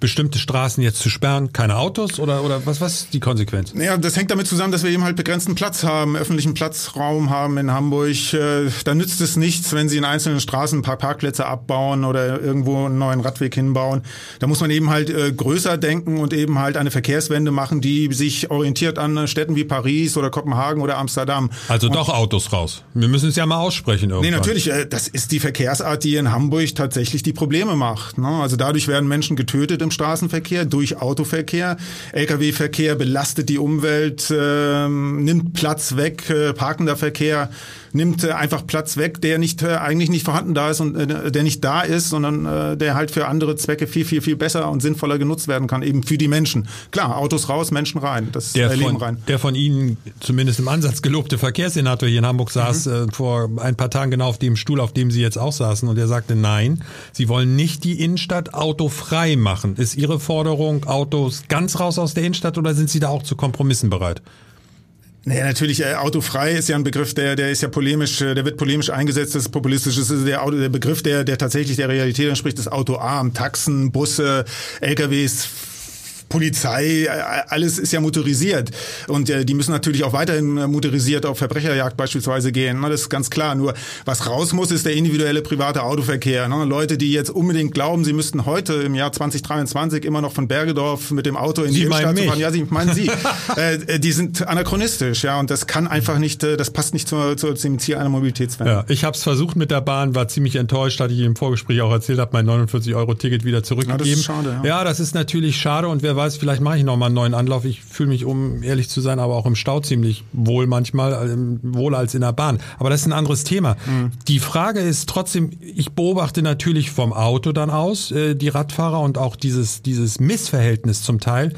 bestimmte Straßen jetzt zu sperren, keine Autos oder, oder was, was ist die Konsequenz? Naja, das hängt damit zusammen, dass wir eben halt begrenzten Platz haben, öffentlichen Platzraum haben in Hamburg. Äh, da nützt es nichts, wenn sie in einzelnen Straßen ein paar Parkplätze abbauen oder irgendwo einen neuen Radweg hinbauen. Da muss man eben halt äh, größer denken und eben halt eine Verkehrswende machen, die sich orientiert an Städten wie Paris oder Kopenhagen oder Amsterdam. Also und doch Autos raus. Wir müssen es ja mal aussprechen irgendwann. Nee, natürlich. Äh, das ist die Verkehrsart, die in Hamburg tatsächlich die Probleme macht. Ne? Also dadurch werden Menschen getötet getötet im Straßenverkehr durch Autoverkehr. Lkw-Verkehr belastet die Umwelt, äh, nimmt Platz weg, äh, parkender Verkehr nimmt äh, einfach Platz weg, der nicht äh, eigentlich nicht vorhanden da ist und äh, der nicht da ist, sondern äh, der halt für andere Zwecke viel, viel, viel besser und sinnvoller genutzt werden kann, eben für die Menschen. Klar, Autos raus, Menschen rein, das der äh, Leben von, rein. Der von Ihnen zumindest im Ansatz gelobte Verkehrssenator hier in Hamburg saß mhm. äh, vor ein paar Tagen genau auf dem Stuhl, auf dem Sie jetzt auch saßen und er sagte, nein, Sie wollen nicht die Innenstadt autofrei machen. Ist Ihre Forderung Autos ganz raus aus der Innenstadt oder sind Sie da auch zu Kompromissen bereit? Naja, natürlich, äh, autofrei ist ja ein Begriff, der, der ist ja polemisch, äh, der wird polemisch eingesetzt, das ist populistisch. Das ist der, Auto, der Begriff, der, der tatsächlich der Realität entspricht, das autoarm, Taxen, Busse, LKWs, Polizei, alles ist ja motorisiert. Und äh, die müssen natürlich auch weiterhin äh, motorisiert auf Verbrecherjagd beispielsweise gehen. Ne? Das ist ganz klar. Nur was raus muss, ist der individuelle private Autoverkehr. Ne? Leute, die jetzt unbedingt glauben, sie müssten heute im Jahr 2023 immer noch von Bergedorf mit dem Auto in die Innenstadt fahren. Ja, sie meinen Sie. äh, die sind anachronistisch, ja. Und das kann einfach nicht, äh, das passt nicht zu, zu, zum Ziel einer Mobilitätswende. Ja, ich habe es versucht mit der Bahn, war ziemlich enttäuscht, hatte ich im Vorgespräch auch erzählt, habe mein 49-Euro-Ticket wieder zurückgegeben. Ja, das ist schade, ja. ja, das ist natürlich schade und wer weiß, vielleicht mache ich noch mal einen neuen Anlauf. Ich fühle mich, um ehrlich zu sein, aber auch im Stau ziemlich wohl manchmal, ähm, wohler als in der Bahn. Aber das ist ein anderes Thema. Mhm. Die Frage ist trotzdem, ich beobachte natürlich vom Auto dann aus, äh, die Radfahrer und auch dieses, dieses Missverhältnis zum Teil.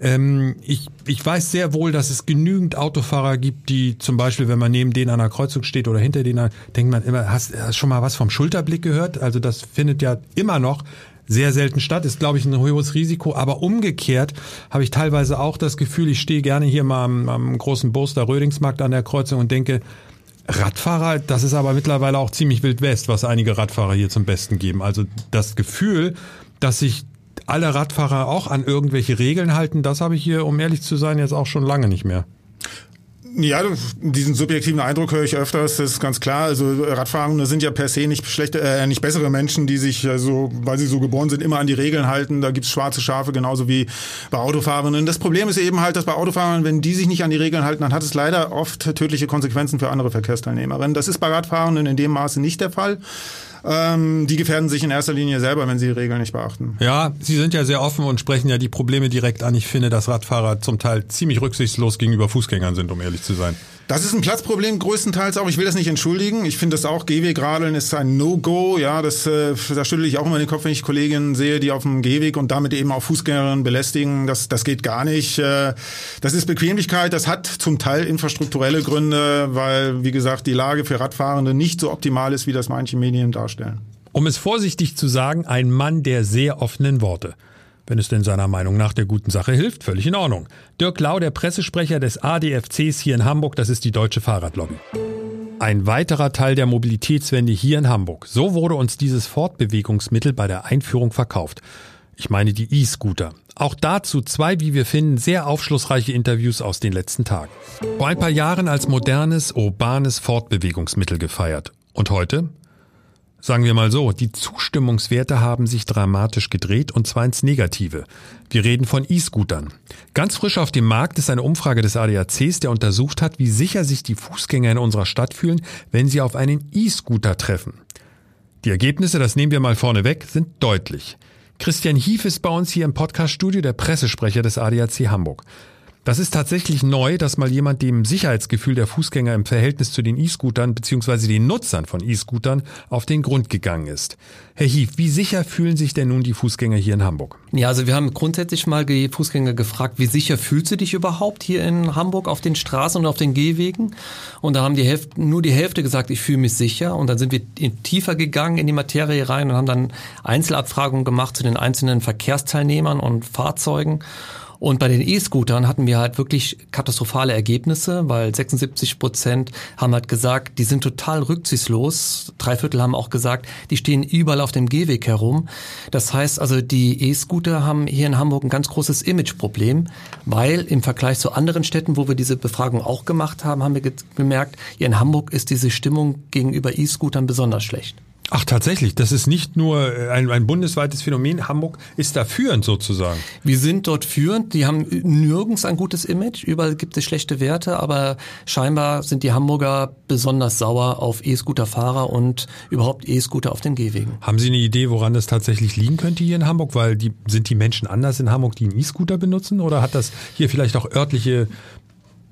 Ähm, ich, ich weiß sehr wohl, dass es genügend Autofahrer gibt, die zum Beispiel, wenn man neben denen an der Kreuzung steht oder hinter denen, denkt man immer, hast, hast schon mal was vom Schulterblick gehört? Also das findet ja immer noch sehr selten statt, ist, glaube ich, ein hohes Risiko. Aber umgekehrt habe ich teilweise auch das Gefühl, ich stehe gerne hier mal am, am großen Burster Rödingsmarkt an der Kreuzung und denke, Radfahrer, das ist aber mittlerweile auch ziemlich wild west, was einige Radfahrer hier zum Besten geben. Also das Gefühl, dass sich alle Radfahrer auch an irgendwelche Regeln halten, das habe ich hier, um ehrlich zu sein, jetzt auch schon lange nicht mehr. Ja, diesen subjektiven Eindruck höre ich öfters, das ist ganz klar. Also Radfahrende sind ja per se nicht schlechte, äh, nicht bessere Menschen, die sich äh, so, weil sie so geboren sind, immer an die Regeln halten. Da gibt's schwarze Schafe, genauso wie bei Autofahrenden. Das Problem ist eben halt, dass bei Autofahrern, wenn die sich nicht an die Regeln halten, dann hat es leider oft tödliche Konsequenzen für andere Verkehrsteilnehmerinnen. Das ist bei Radfahrenden in dem Maße nicht der Fall ähm, die gefährden sich in erster Linie selber, wenn sie die Regeln nicht beachten. Ja, Sie sind ja sehr offen und sprechen ja die Probleme direkt an. Ich finde, dass Radfahrer zum Teil ziemlich rücksichtslos gegenüber Fußgängern sind, um ehrlich zu sein. Das ist ein Platzproblem größtenteils auch. Ich will das nicht entschuldigen. Ich finde das auch. Gehwegradeln ist ein No-Go. Ja, das, äh, da schüttel ich auch immer den Kopf, wenn ich Kolleginnen sehe, die auf dem Gehweg und damit eben auch Fußgängerinnen belästigen. Das, das geht gar nicht. Äh, das ist Bequemlichkeit. Das hat zum Teil infrastrukturelle Gründe, weil, wie gesagt, die Lage für Radfahrende nicht so optimal ist, wie das manche Medien darstellen. Um es vorsichtig zu sagen, ein Mann der sehr offenen Worte. Wenn es denn seiner Meinung nach der guten Sache hilft, völlig in Ordnung. Dirk Lau, der Pressesprecher des ADFCs hier in Hamburg, das ist die Deutsche Fahrradlobby. Ein weiterer Teil der Mobilitätswende hier in Hamburg. So wurde uns dieses Fortbewegungsmittel bei der Einführung verkauft. Ich meine die E-Scooter. Auch dazu zwei, wie wir finden, sehr aufschlussreiche Interviews aus den letzten Tagen. Vor ein paar Jahren als modernes, urbanes Fortbewegungsmittel gefeiert. Und heute? Sagen wir mal so, die Zustimmungswerte haben sich dramatisch gedreht und zwar ins Negative. Wir reden von E-Scootern. Ganz frisch auf dem Markt ist eine Umfrage des ADACs, der untersucht hat, wie sicher sich die Fußgänger in unserer Stadt fühlen, wenn sie auf einen E-Scooter treffen. Die Ergebnisse, das nehmen wir mal vorne weg, sind deutlich. Christian Hief ist bei uns hier im Podcaststudio der Pressesprecher des ADAC Hamburg. Das ist tatsächlich neu, dass mal jemand dem Sicherheitsgefühl der Fußgänger im Verhältnis zu den E-Scootern bzw. den Nutzern von E-Scootern auf den Grund gegangen ist. Herr Hief, wie sicher fühlen sich denn nun die Fußgänger hier in Hamburg? Ja, also wir haben grundsätzlich mal die Fußgänger gefragt, wie sicher fühlst du dich überhaupt hier in Hamburg auf den Straßen und auf den Gehwegen? Und da haben die Hälfte, nur die Hälfte gesagt, ich fühle mich sicher. Und dann sind wir tiefer gegangen in die Materie rein und haben dann Einzelabfragungen gemacht zu den einzelnen Verkehrsteilnehmern und Fahrzeugen. Und bei den E-Scootern hatten wir halt wirklich katastrophale Ergebnisse, weil 76 Prozent haben halt gesagt, die sind total rücksichtslos. Drei Viertel haben auch gesagt, die stehen überall auf dem Gehweg herum. Das heißt also, die E-Scooter haben hier in Hamburg ein ganz großes Imageproblem, weil im Vergleich zu anderen Städten, wo wir diese Befragung auch gemacht haben, haben wir gemerkt, hier in Hamburg ist diese Stimmung gegenüber E-Scootern besonders schlecht. Ach tatsächlich, das ist nicht nur ein, ein, bundesweites Phänomen. Hamburg ist da führend sozusagen. Wir sind dort führend. Die haben nirgends ein gutes Image. Überall gibt es schlechte Werte, aber scheinbar sind die Hamburger besonders sauer auf E-Scooter-Fahrer und überhaupt E-Scooter auf den Gehwegen. Haben Sie eine Idee, woran das tatsächlich liegen könnte hier in Hamburg? Weil die, sind die Menschen anders in Hamburg, die einen E-Scooter benutzen? Oder hat das hier vielleicht auch örtliche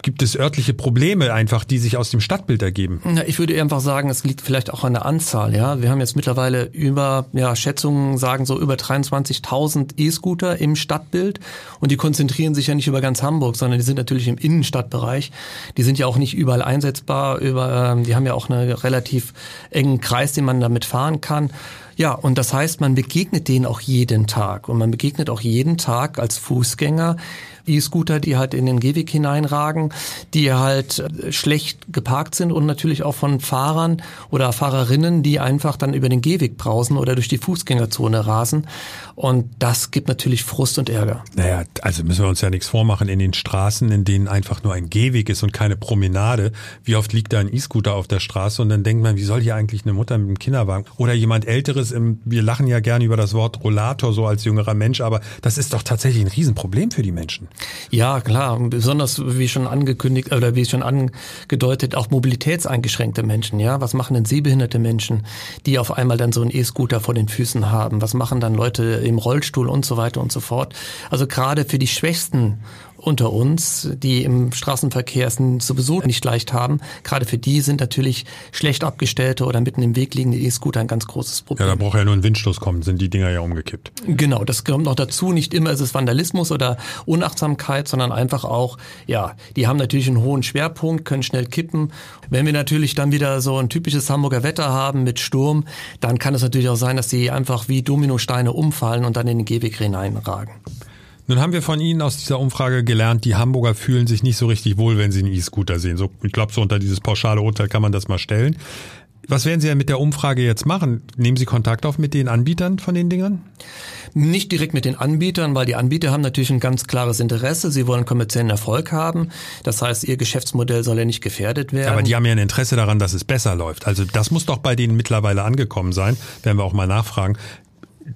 Gibt es örtliche Probleme einfach, die sich aus dem Stadtbild ergeben? Ja, ich würde einfach sagen, es liegt vielleicht auch an der Anzahl. Ja, wir haben jetzt mittlerweile über ja, Schätzungen sagen so über 23.000 E-Scooter im Stadtbild und die konzentrieren sich ja nicht über ganz Hamburg, sondern die sind natürlich im Innenstadtbereich. Die sind ja auch nicht überall einsetzbar. Über, ähm, die haben ja auch einen relativ engen Kreis, den man damit fahren kann. Ja, und das heißt, man begegnet denen auch jeden Tag und man begegnet auch jeden Tag als Fußgänger E-Scooter, die halt in den Gehweg hineinragen, die halt äh, schlecht geparkt sind und natürlich auch von Fahrern oder Fahrerinnen, die einfach dann über den Gehweg brausen oder durch die Fußgängerzone rasen. Und das gibt natürlich Frust und Ärger. Naja, also müssen wir uns ja nichts vormachen. In den Straßen, in denen einfach nur ein Gehweg ist und keine Promenade, wie oft liegt da ein E-Scooter auf der Straße und dann denkt man, wie soll hier eigentlich eine Mutter mit dem Kinderwagen oder jemand Älteres im, wir lachen ja gerne über das Wort Rollator so als jüngerer Mensch, aber das ist doch tatsächlich ein Riesenproblem für die Menschen. Ja, klar. Besonders, wie schon angekündigt, oder wie schon angedeutet, auch mobilitätseingeschränkte Menschen, ja. Was machen denn sehbehinderte Menschen, die auf einmal dann so einen E-Scooter vor den Füßen haben? Was machen dann Leute im Rollstuhl und so weiter und so fort? Also gerade für die Schwächsten unter uns, die im Straßenverkehr es sowieso nicht leicht haben. Gerade für die sind natürlich schlecht abgestellte oder mitten im Weg liegende E-Scooter ein ganz großes Problem. Ja, da braucht ja nur ein Windstoß kommen, sind die Dinger ja umgekippt. Genau, das kommt noch dazu. Nicht immer ist es Vandalismus oder Unachtsamkeit, sondern einfach auch, ja, die haben natürlich einen hohen Schwerpunkt, können schnell kippen. Wenn wir natürlich dann wieder so ein typisches Hamburger Wetter haben mit Sturm, dann kann es natürlich auch sein, dass sie einfach wie Dominosteine umfallen und dann in den Gehweg hineinragen. Nun haben wir von Ihnen aus dieser Umfrage gelernt, die Hamburger fühlen sich nicht so richtig wohl, wenn sie einen E-Scooter sehen. So, ich glaube, so unter dieses pauschale Urteil kann man das mal stellen. Was werden Sie denn mit der Umfrage jetzt machen? Nehmen Sie Kontakt auf mit den Anbietern von den Dingern? Nicht direkt mit den Anbietern, weil die Anbieter haben natürlich ein ganz klares Interesse. Sie wollen kommerziellen Erfolg haben. Das heißt, ihr Geschäftsmodell soll ja nicht gefährdet werden. Aber die haben ja ein Interesse daran, dass es besser läuft. Also das muss doch bei denen mittlerweile angekommen sein. Werden wir auch mal nachfragen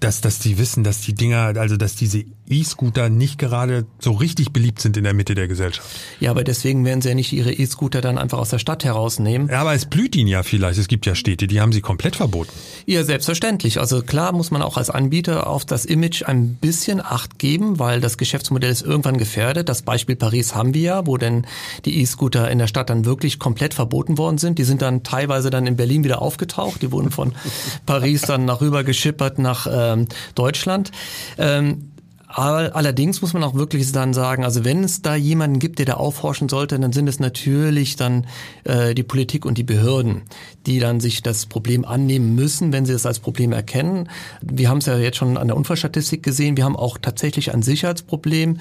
dass, dass die wissen, dass die Dinger, also dass diese E-Scooter nicht gerade so richtig beliebt sind in der Mitte der Gesellschaft. Ja, aber deswegen werden sie ja nicht ihre E-Scooter dann einfach aus der Stadt herausnehmen. Ja, aber es blüht ihnen ja vielleicht. Es gibt ja Städte, die haben sie komplett verboten. Ja, selbstverständlich. Also klar muss man auch als Anbieter auf das Image ein bisschen Acht geben, weil das Geschäftsmodell ist irgendwann gefährdet. Das Beispiel Paris haben wir ja, wo denn die E-Scooter in der Stadt dann wirklich komplett verboten worden sind. Die sind dann teilweise dann in Berlin wieder aufgetaucht. Die wurden von Paris dann nach rüber geschippert nach ähm, Deutschland. Ähm, Allerdings muss man auch wirklich dann sagen, also wenn es da jemanden gibt, der da aufhorchen sollte, dann sind es natürlich dann äh, die Politik und die Behörden, die dann sich das Problem annehmen müssen, wenn sie es als Problem erkennen. Wir haben es ja jetzt schon an der Unfallstatistik gesehen. Wir haben auch tatsächlich ein Sicherheitsproblem.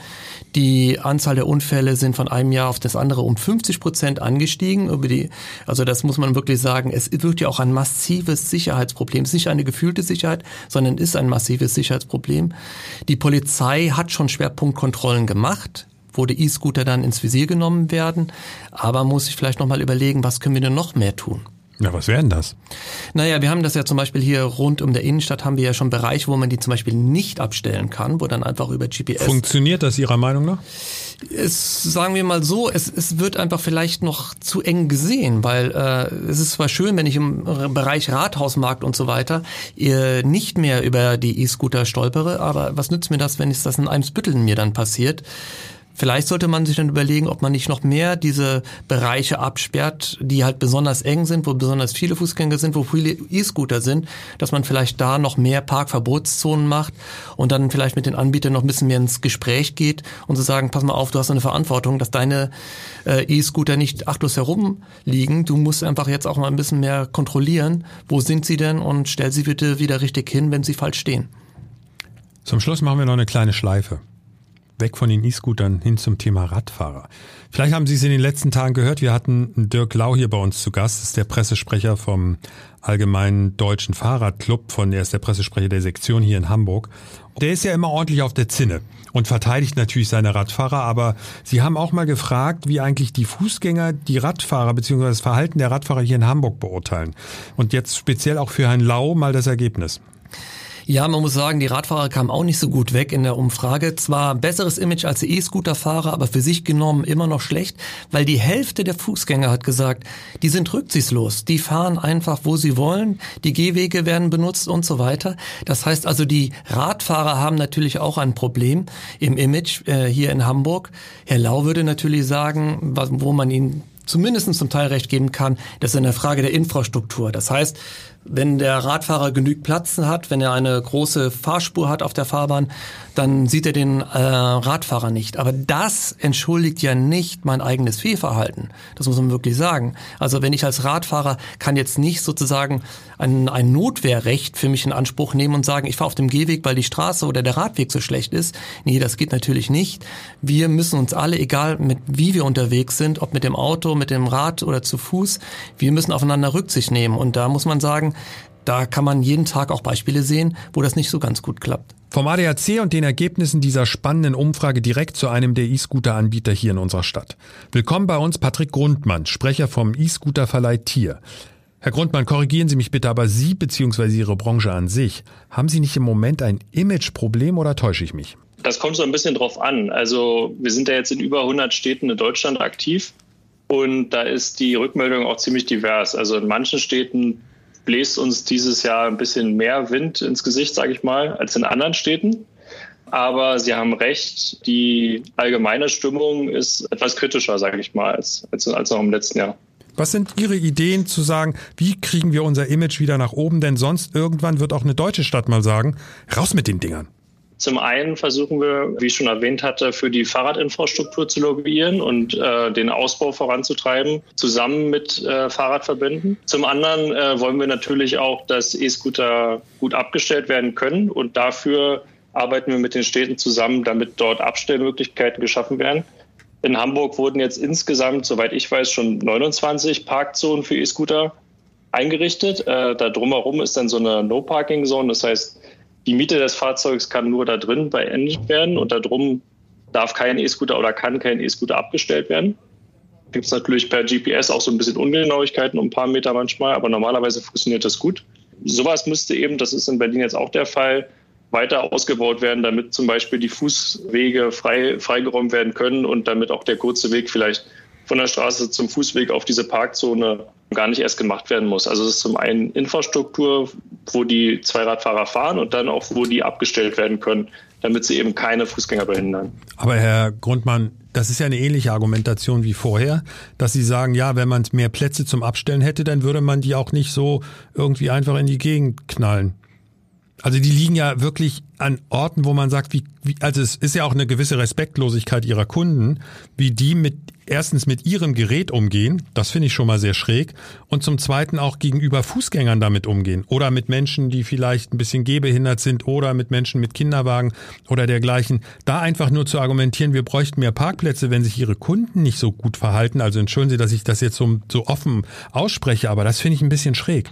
Die Anzahl der Unfälle sind von einem Jahr auf das andere um 50 Prozent angestiegen. Über die, also das muss man wirklich sagen. Es wird ja auch ein massives Sicherheitsproblem. Es ist nicht eine gefühlte Sicherheit, sondern ist ein massives Sicherheitsproblem. Die Polizei Polizei hat schon Schwerpunktkontrollen gemacht, wo die E-Scooter dann ins Visier genommen werden, aber muss ich vielleicht nochmal überlegen, was können wir denn noch mehr tun? Ja, was wären das? Naja, wir haben das ja zum Beispiel hier rund um der Innenstadt haben wir ja schon Bereiche, wo man die zum Beispiel nicht abstellen kann, wo dann einfach über GPS. Funktioniert das Ihrer Meinung nach? Es, sagen wir mal so, es, es wird einfach vielleicht noch zu eng gesehen, weil äh, es ist zwar schön, wenn ich im Bereich Rathausmarkt und so weiter äh, nicht mehr über die E-Scooter stolpere, aber was nützt mir das, wenn es das in Eimsbütteln mir dann passiert? Vielleicht sollte man sich dann überlegen, ob man nicht noch mehr diese Bereiche absperrt, die halt besonders eng sind, wo besonders viele Fußgänger sind, wo viele E-Scooter sind, dass man vielleicht da noch mehr Parkverbotszonen macht und dann vielleicht mit den Anbietern noch ein bisschen mehr ins Gespräch geht und zu so sagen, pass mal auf, du hast eine Verantwortung, dass deine äh, E-Scooter nicht achtlos herumliegen. Du musst einfach jetzt auch mal ein bisschen mehr kontrollieren, wo sind sie denn und stell sie bitte wieder richtig hin, wenn sie falsch stehen. Zum Schluss machen wir noch eine kleine Schleife weg von den E-Scootern hin zum Thema Radfahrer. Vielleicht haben Sie es in den letzten Tagen gehört, wir hatten Dirk Lau hier bei uns zu Gast, das ist der Pressesprecher vom Allgemeinen Deutschen Fahrradclub, von er ist der Pressesprecher der Sektion hier in Hamburg. Der ist ja immer ordentlich auf der Zinne und verteidigt natürlich seine Radfahrer, aber Sie haben auch mal gefragt, wie eigentlich die Fußgänger die Radfahrer bzw. das Verhalten der Radfahrer hier in Hamburg beurteilen. Und jetzt speziell auch für Herrn Lau mal das Ergebnis. Ja, man muss sagen, die Radfahrer kamen auch nicht so gut weg in der Umfrage. Zwar besseres Image als die E-Scooter-Fahrer, aber für sich genommen immer noch schlecht, weil die Hälfte der Fußgänger hat gesagt, die sind rücksichtslos. Die fahren einfach, wo sie wollen. Die Gehwege werden benutzt und so weiter. Das heißt also, die Radfahrer haben natürlich auch ein Problem im Image äh, hier in Hamburg. Herr Lau würde natürlich sagen, wo man ihnen zumindest zum Teil recht geben kann, das ist eine Frage der Infrastruktur. Das heißt, wenn der Radfahrer genügend Platz hat, wenn er eine große Fahrspur hat auf der Fahrbahn, dann sieht er den äh, Radfahrer nicht. Aber das entschuldigt ja nicht mein eigenes Fehlverhalten. Das muss man wirklich sagen. Also wenn ich als Radfahrer kann jetzt nicht sozusagen ein, ein Notwehrrecht für mich in Anspruch nehmen und sagen, ich fahre auf dem Gehweg, weil die Straße oder der Radweg so schlecht ist. Nee, das geht natürlich nicht. Wir müssen uns alle, egal mit wie wir unterwegs sind, ob mit dem Auto, mit dem Rad oder zu Fuß, wir müssen aufeinander Rücksicht nehmen. Und da muss man sagen, da kann man jeden Tag auch Beispiele sehen, wo das nicht so ganz gut klappt. Vom ADAC und den Ergebnissen dieser spannenden Umfrage direkt zu einem der E-Scooter-Anbieter hier in unserer Stadt. Willkommen bei uns Patrick Grundmann, Sprecher vom E-Scooter-Verleih Tier. Herr Grundmann, korrigieren Sie mich bitte, aber Sie bzw. Ihre Branche an sich, haben Sie nicht im Moment ein Imageproblem oder täusche ich mich? Das kommt so ein bisschen drauf an. Also wir sind ja jetzt in über 100 Städten in Deutschland aktiv und da ist die Rückmeldung auch ziemlich divers. Also in manchen Städten bläst uns dieses Jahr ein bisschen mehr Wind ins Gesicht, sage ich mal, als in anderen Städten. Aber Sie haben recht, die allgemeine Stimmung ist etwas kritischer, sage ich mal, als, als, als noch im letzten Jahr. Was sind Ihre Ideen zu sagen, wie kriegen wir unser Image wieder nach oben? Denn sonst irgendwann wird auch eine deutsche Stadt mal sagen, raus mit den Dingern. Zum einen versuchen wir, wie ich schon erwähnt hatte, für die Fahrradinfrastruktur zu lobbyieren und äh, den Ausbau voranzutreiben, zusammen mit äh, Fahrradverbänden. Zum anderen äh, wollen wir natürlich auch, dass E-Scooter gut abgestellt werden können und dafür arbeiten wir mit den Städten zusammen, damit dort Abstellmöglichkeiten geschaffen werden. In Hamburg wurden jetzt insgesamt, soweit ich weiß, schon 29 Parkzonen für E-Scooter eingerichtet. Äh, da drumherum ist dann so eine No-Parking-Zone. Das heißt, die Miete des Fahrzeugs kann nur da drin beendet werden und darum darf kein E-Scooter oder kann kein E-Scooter abgestellt werden. Gibt es natürlich per GPS auch so ein bisschen Ungenauigkeiten um ein paar Meter manchmal, aber normalerweise funktioniert das gut. Sowas müsste eben, das ist in Berlin jetzt auch der Fall, weiter ausgebaut werden, damit zum Beispiel die Fußwege frei, freigeräumt werden können und damit auch der kurze Weg vielleicht von der Straße zum Fußweg auf diese Parkzone gar nicht erst gemacht werden muss. Also es ist zum einen Infrastruktur, wo die Zweiradfahrer fahren und dann auch, wo die abgestellt werden können, damit sie eben keine Fußgänger behindern. Aber Herr Grundmann, das ist ja eine ähnliche Argumentation wie vorher, dass Sie sagen, ja, wenn man mehr Plätze zum Abstellen hätte, dann würde man die auch nicht so irgendwie einfach in die Gegend knallen. Also die liegen ja wirklich an Orten, wo man sagt, wie, wie, also es ist ja auch eine gewisse Respektlosigkeit ihrer Kunden, wie die mit erstens mit ihrem Gerät umgehen, das finde ich schon mal sehr schräg, und zum zweiten auch gegenüber Fußgängern damit umgehen oder mit Menschen, die vielleicht ein bisschen gehbehindert sind oder mit Menschen mit Kinderwagen oder dergleichen. Da einfach nur zu argumentieren, wir bräuchten mehr Parkplätze, wenn sich ihre Kunden nicht so gut verhalten. Also entschuldigen Sie, dass ich das jetzt so, so offen ausspreche, aber das finde ich ein bisschen schräg.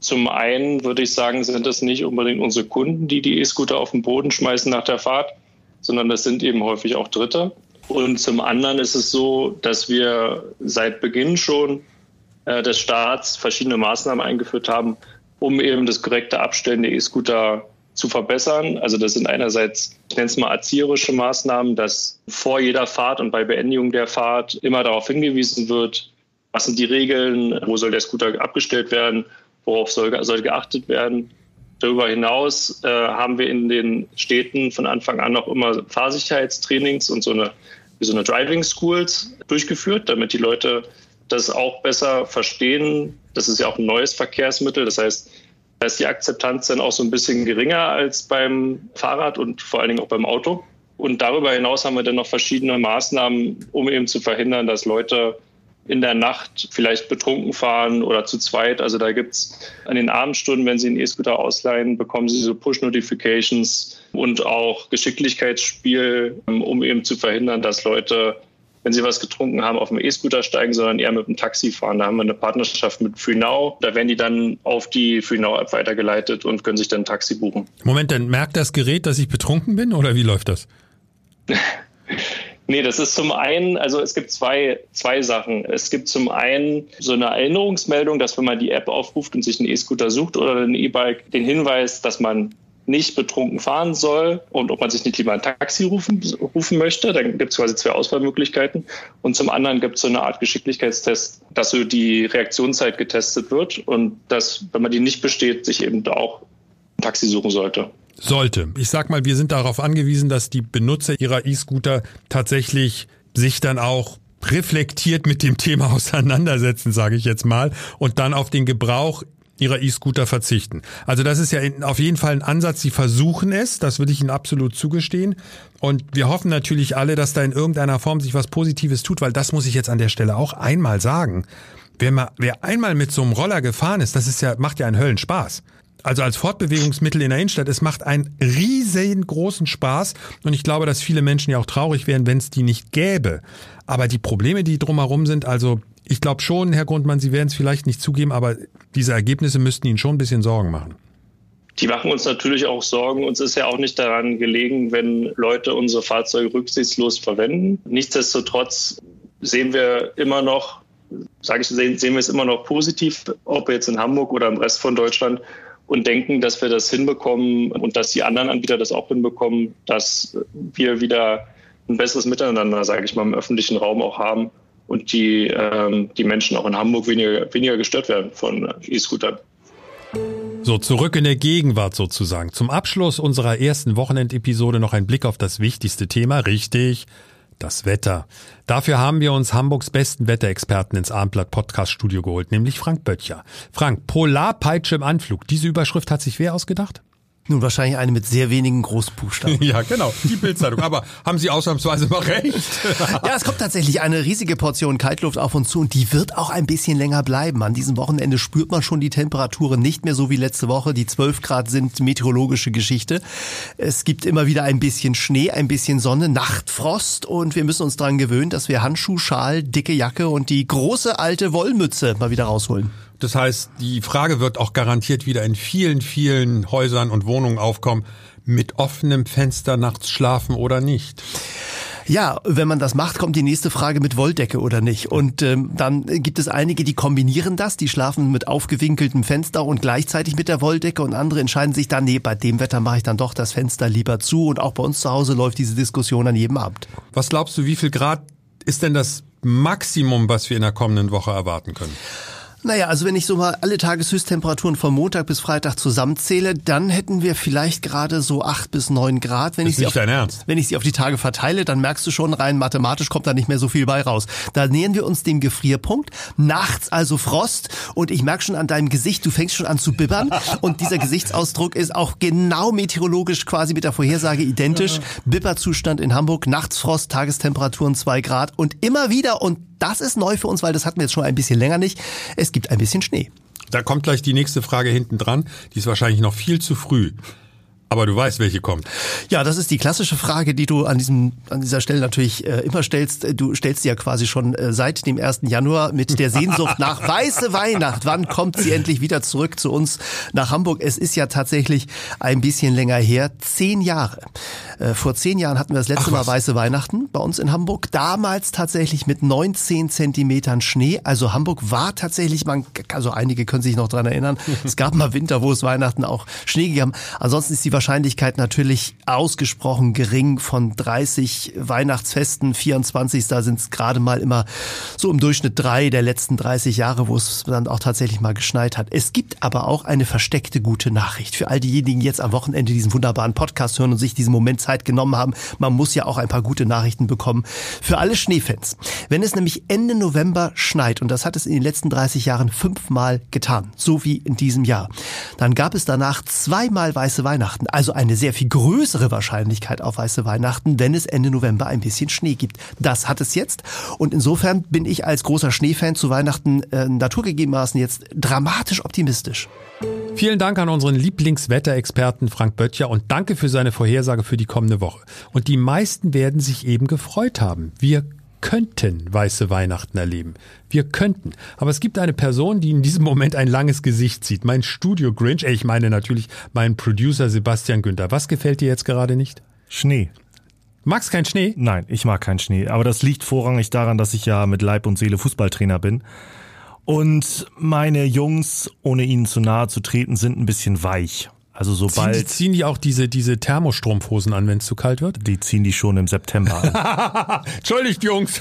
Zum einen würde ich sagen, sind es nicht unbedingt unsere Kunden, die die E-Scooter auf den Boden schmeißen nach der Fahrt, sondern das sind eben häufig auch Dritte. Und zum anderen ist es so, dass wir seit Beginn schon äh, des Staats verschiedene Maßnahmen eingeführt haben, um eben das korrekte Abstellen der E-Scooter zu verbessern. Also das sind einerseits, ich nenne es mal erzieherische Maßnahmen, dass vor jeder Fahrt und bei Beendigung der Fahrt immer darauf hingewiesen wird, was sind die Regeln, wo soll der Scooter abgestellt werden worauf soll, soll geachtet werden. Darüber hinaus äh, haben wir in den Städten von Anfang an auch immer Fahrsicherheitstrainings und so eine, so eine Driving Schools durchgeführt, damit die Leute das auch besser verstehen. Das ist ja auch ein neues Verkehrsmittel. Das heißt, da ist die Akzeptanz dann auch so ein bisschen geringer als beim Fahrrad und vor allen Dingen auch beim Auto. Und darüber hinaus haben wir dann noch verschiedene Maßnahmen, um eben zu verhindern, dass Leute in der Nacht vielleicht betrunken fahren oder zu zweit. Also da gibt es an den Abendstunden, wenn Sie einen E-Scooter ausleihen, bekommen Sie so Push-Notifications und auch Geschicklichkeitsspiel, ähm, um eben zu verhindern, dass Leute, wenn sie was getrunken haben, auf dem E-Scooter steigen, sondern eher mit dem Taxi fahren. Da haben wir eine Partnerschaft mit FreeNow. Da werden die dann auf die FreeNow-App weitergeleitet und können sich dann ein Taxi buchen. Moment, dann merkt das Gerät, dass ich betrunken bin oder wie läuft das? Nee, das ist zum einen, also es gibt zwei, zwei Sachen. Es gibt zum einen so eine Erinnerungsmeldung, dass wenn man die App aufruft und sich einen E-Scooter sucht oder ein E-Bike, den Hinweis, dass man nicht betrunken fahren soll und ob man sich nicht lieber ein Taxi rufen, rufen möchte. Dann gibt es quasi zwei Auswahlmöglichkeiten. Und zum anderen gibt es so eine Art Geschicklichkeitstest, dass so die Reaktionszeit getestet wird und dass, wenn man die nicht besteht, sich eben auch ein Taxi suchen sollte. Sollte. Ich sag mal, wir sind darauf angewiesen, dass die Benutzer ihrer E-Scooter tatsächlich sich dann auch reflektiert mit dem Thema auseinandersetzen, sage ich jetzt mal, und dann auf den Gebrauch ihrer E-Scooter verzichten. Also das ist ja auf jeden Fall ein Ansatz. Sie versuchen es, das würde ich Ihnen absolut zugestehen. Und wir hoffen natürlich alle, dass da in irgendeiner Form sich was Positives tut, weil das muss ich jetzt an der Stelle auch einmal sagen. Wer, mal, wer einmal mit so einem Roller gefahren ist, das ist ja, macht ja einen Höllenspaß also als Fortbewegungsmittel in der Innenstadt, es macht einen riesengroßen Spaß und ich glaube, dass viele Menschen ja auch traurig wären, wenn es die nicht gäbe. Aber die Probleme, die drumherum sind, also ich glaube schon, Herr Grundmann, Sie werden es vielleicht nicht zugeben, aber diese Ergebnisse müssten Ihnen schon ein bisschen Sorgen machen. Die machen uns natürlich auch Sorgen. Uns ist ja auch nicht daran gelegen, wenn Leute unsere Fahrzeuge rücksichtslos verwenden. Nichtsdestotrotz sehen wir immer noch, sage ich, sehen, sehen wir es immer noch positiv, ob jetzt in Hamburg oder im Rest von Deutschland, und denken, dass wir das hinbekommen und dass die anderen Anbieter das auch hinbekommen, dass wir wieder ein besseres Miteinander, sage ich mal, im öffentlichen Raum auch haben und die, ähm, die Menschen auch in Hamburg weniger, weniger gestört werden von E-Scootern. So, zurück in der Gegenwart sozusagen. Zum Abschluss unserer ersten Wochenendepisode noch ein Blick auf das wichtigste Thema, richtig, das Wetter. Dafür haben wir uns Hamburgs besten Wetterexperten ins Armblatt Podcast Studio geholt, nämlich Frank Böttcher. Frank, Polarpeitsche im Anflug. Diese Überschrift hat sich wer ausgedacht? Nun wahrscheinlich eine mit sehr wenigen Großbuchstaben. ja, genau, die Bildzeitung. Aber haben Sie ausnahmsweise mal recht? ja, es kommt tatsächlich eine riesige Portion Kaltluft auf uns zu und die wird auch ein bisschen länger bleiben. An diesem Wochenende spürt man schon die Temperaturen nicht mehr so wie letzte Woche. Die 12 Grad sind meteorologische Geschichte. Es gibt immer wieder ein bisschen Schnee, ein bisschen Sonne, Nachtfrost und wir müssen uns daran gewöhnen, dass wir Handschuh, Schal, dicke Jacke und die große alte Wollmütze mal wieder rausholen. Das heißt, die Frage wird auch garantiert wieder in vielen, vielen Häusern und Wohnungen aufkommen, mit offenem Fenster nachts schlafen oder nicht. Ja, wenn man das macht, kommt die nächste Frage mit Wolldecke oder nicht. Und ähm, dann gibt es einige, die kombinieren das, die schlafen mit aufgewinkeltem Fenster und gleichzeitig mit der Wolldecke und andere entscheiden sich dann, nee, bei dem Wetter mache ich dann doch das Fenster lieber zu. Und auch bei uns zu Hause läuft diese Diskussion an jedem Abend. Was glaubst du, wie viel Grad ist denn das Maximum, was wir in der kommenden Woche erwarten können? Naja, also wenn ich so mal alle Tageshöchsttemperaturen von Montag bis Freitag zusammenzähle, dann hätten wir vielleicht gerade so acht bis neun Grad. Wenn das ich, sie auf, wenn ich sie auf die Tage verteile, dann merkst du schon, rein mathematisch kommt da nicht mehr so viel bei raus. Da nähern wir uns dem Gefrierpunkt. Nachts also Frost und ich merke schon an deinem Gesicht, du fängst schon an zu bibbern. Und dieser Gesichtsausdruck ist auch genau meteorologisch quasi mit der Vorhersage identisch. Bibberzustand in Hamburg, nachts Frost, Tagestemperaturen zwei Grad und immer wieder und das ist neu für uns, weil das hatten wir jetzt schon ein bisschen länger nicht. Es gibt ein bisschen Schnee. Da kommt gleich die nächste Frage hinten dran. Die ist wahrscheinlich noch viel zu früh. Aber du weißt, welche kommt. Ja, das ist die klassische Frage, die du an diesem an dieser Stelle natürlich äh, immer stellst. Du stellst sie ja quasi schon äh, seit dem 1. Januar mit der Sehnsucht nach weiße Weihnacht. Wann kommt sie endlich wieder zurück zu uns nach Hamburg? Es ist ja tatsächlich ein bisschen länger her, zehn Jahre. Äh, vor zehn Jahren hatten wir das letzte Ach, Mal weiße Weihnachten bei uns in Hamburg. Damals tatsächlich mit 19 Zentimetern Schnee. Also Hamburg war tatsächlich, man, also einige können sich noch dran erinnern. Es gab mal Winter, wo es Weihnachten auch Schnee gegeben. Ansonsten ist die Wahrscheinlichkeit natürlich ausgesprochen gering. Von 30 Weihnachtsfesten, 24, da sind es gerade mal immer so im Durchschnitt drei der letzten 30 Jahre, wo es dann auch tatsächlich mal geschneit hat. Es gibt aber auch eine versteckte gute Nachricht für all diejenigen, die jetzt am Wochenende diesen wunderbaren Podcast hören und sich diesen Moment Zeit genommen haben. Man muss ja auch ein paar gute Nachrichten bekommen für alle Schneefans. Wenn es nämlich Ende November schneit, und das hat es in den letzten 30 Jahren fünfmal getan, so wie in diesem Jahr, dann gab es danach zweimal weiße Weihnachten also eine sehr viel größere Wahrscheinlichkeit auf weiße Weihnachten, wenn es Ende November ein bisschen Schnee gibt. Das hat es jetzt und insofern bin ich als großer Schneefan zu Weihnachten äh, naturgegebenermaßen jetzt dramatisch optimistisch. Vielen Dank an unseren Lieblingswetterexperten Frank Böttcher und danke für seine Vorhersage für die kommende Woche. Und die meisten werden sich eben gefreut haben. Wir könnten weiße Weihnachten erleben. Wir könnten. Aber es gibt eine Person, die in diesem Moment ein langes Gesicht zieht. Mein Studio Grinch, ich meine natürlich meinen Producer Sebastian Günther. Was gefällt dir jetzt gerade nicht? Schnee. Magst keinen Schnee? Nein, ich mag keinen Schnee. Aber das liegt vorrangig daran, dass ich ja mit Leib und Seele Fußballtrainer bin. Und meine Jungs, ohne ihnen zu nahe zu treten, sind ein bisschen weich. Also sobald. Ziehen die, ziehen die auch diese, diese Thermostrumpfhosen an, wenn es zu kalt wird? Die ziehen die schon im September an. Entschuldigt, Jungs.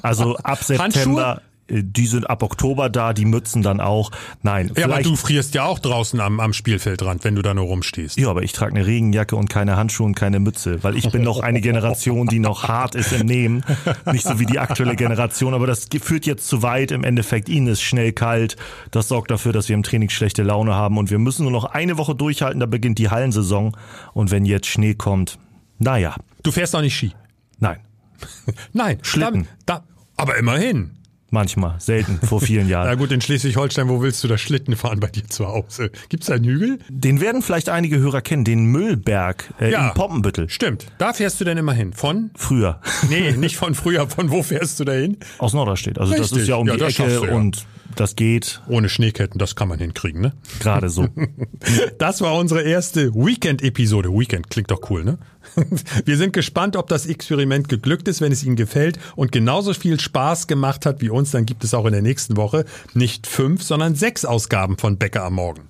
also ab September. Äh, Die sind ab Oktober da, die Mützen dann auch. Nein, Ja, aber du frierst ja auch draußen am, am Spielfeldrand, wenn du da nur rumstehst. Ja, aber ich trage eine Regenjacke und keine Handschuhe und keine Mütze, weil ich bin noch eine Generation, die noch hart ist im Nehmen. Nicht so wie die aktuelle Generation, aber das führt jetzt zu weit. Im Endeffekt, ihnen ist schnell kalt. Das sorgt dafür, dass wir im Training schlechte Laune haben und wir müssen nur noch eine Woche durchhalten, da beginnt die Hallensaison. Und wenn jetzt Schnee kommt, naja, Du fährst auch nicht Ski. nein, Nein, Schlitten. Da, da, aber immerhin. Manchmal, selten, vor vielen Na Jahren. gut, in Schleswig-Holstein, wo willst du das Schlitten fahren bei dir zu Hause? Gibt's da einen Hügel? Den werden vielleicht einige Hörer kennen, den Müllberg äh, in Poppenbüttel. Stimmt. Da fährst du denn immer hin? Von? Früher. Nee, nicht von früher. Von wo fährst du da hin? Aus Norderstedt. Also das Richtig. ist ja um Ja, die das Ecke du ja. und das geht Ohne Schneeketten, das kann man hinkriegen, ne? gerade so. Das war unsere erste Weekend-Episode. Weekend klingt doch cool, ne? Wir sind gespannt, ob das Experiment geglückt ist. Wenn es Ihnen gefällt und genauso viel Spaß gemacht hat wie uns, dann gibt es auch in der nächsten Woche nicht fünf, sondern sechs Ausgaben von Bäcker am Morgen.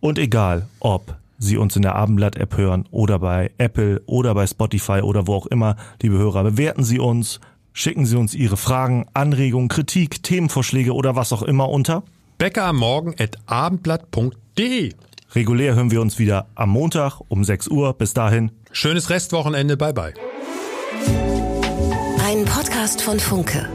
Und egal, ob Sie uns in der Abendblatt-App hören oder bei Apple oder bei Spotify oder wo auch immer, liebe Hörer, bewerten Sie uns, schicken Sie uns Ihre Fragen, Anregungen, Kritik, Themenvorschläge oder was auch immer unter. Bäcker am Morgen at abendblatt.de. Regulär hören wir uns wieder am Montag um 6 Uhr. Bis dahin. Schönes Restwochenende. Bye bye. Ein Podcast von Funke.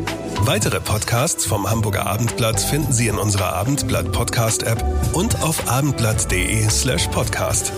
Weitere Podcasts vom Hamburger Abendblatt finden Sie in unserer Abendblatt Podcast App und auf abendblatt.de slash podcast.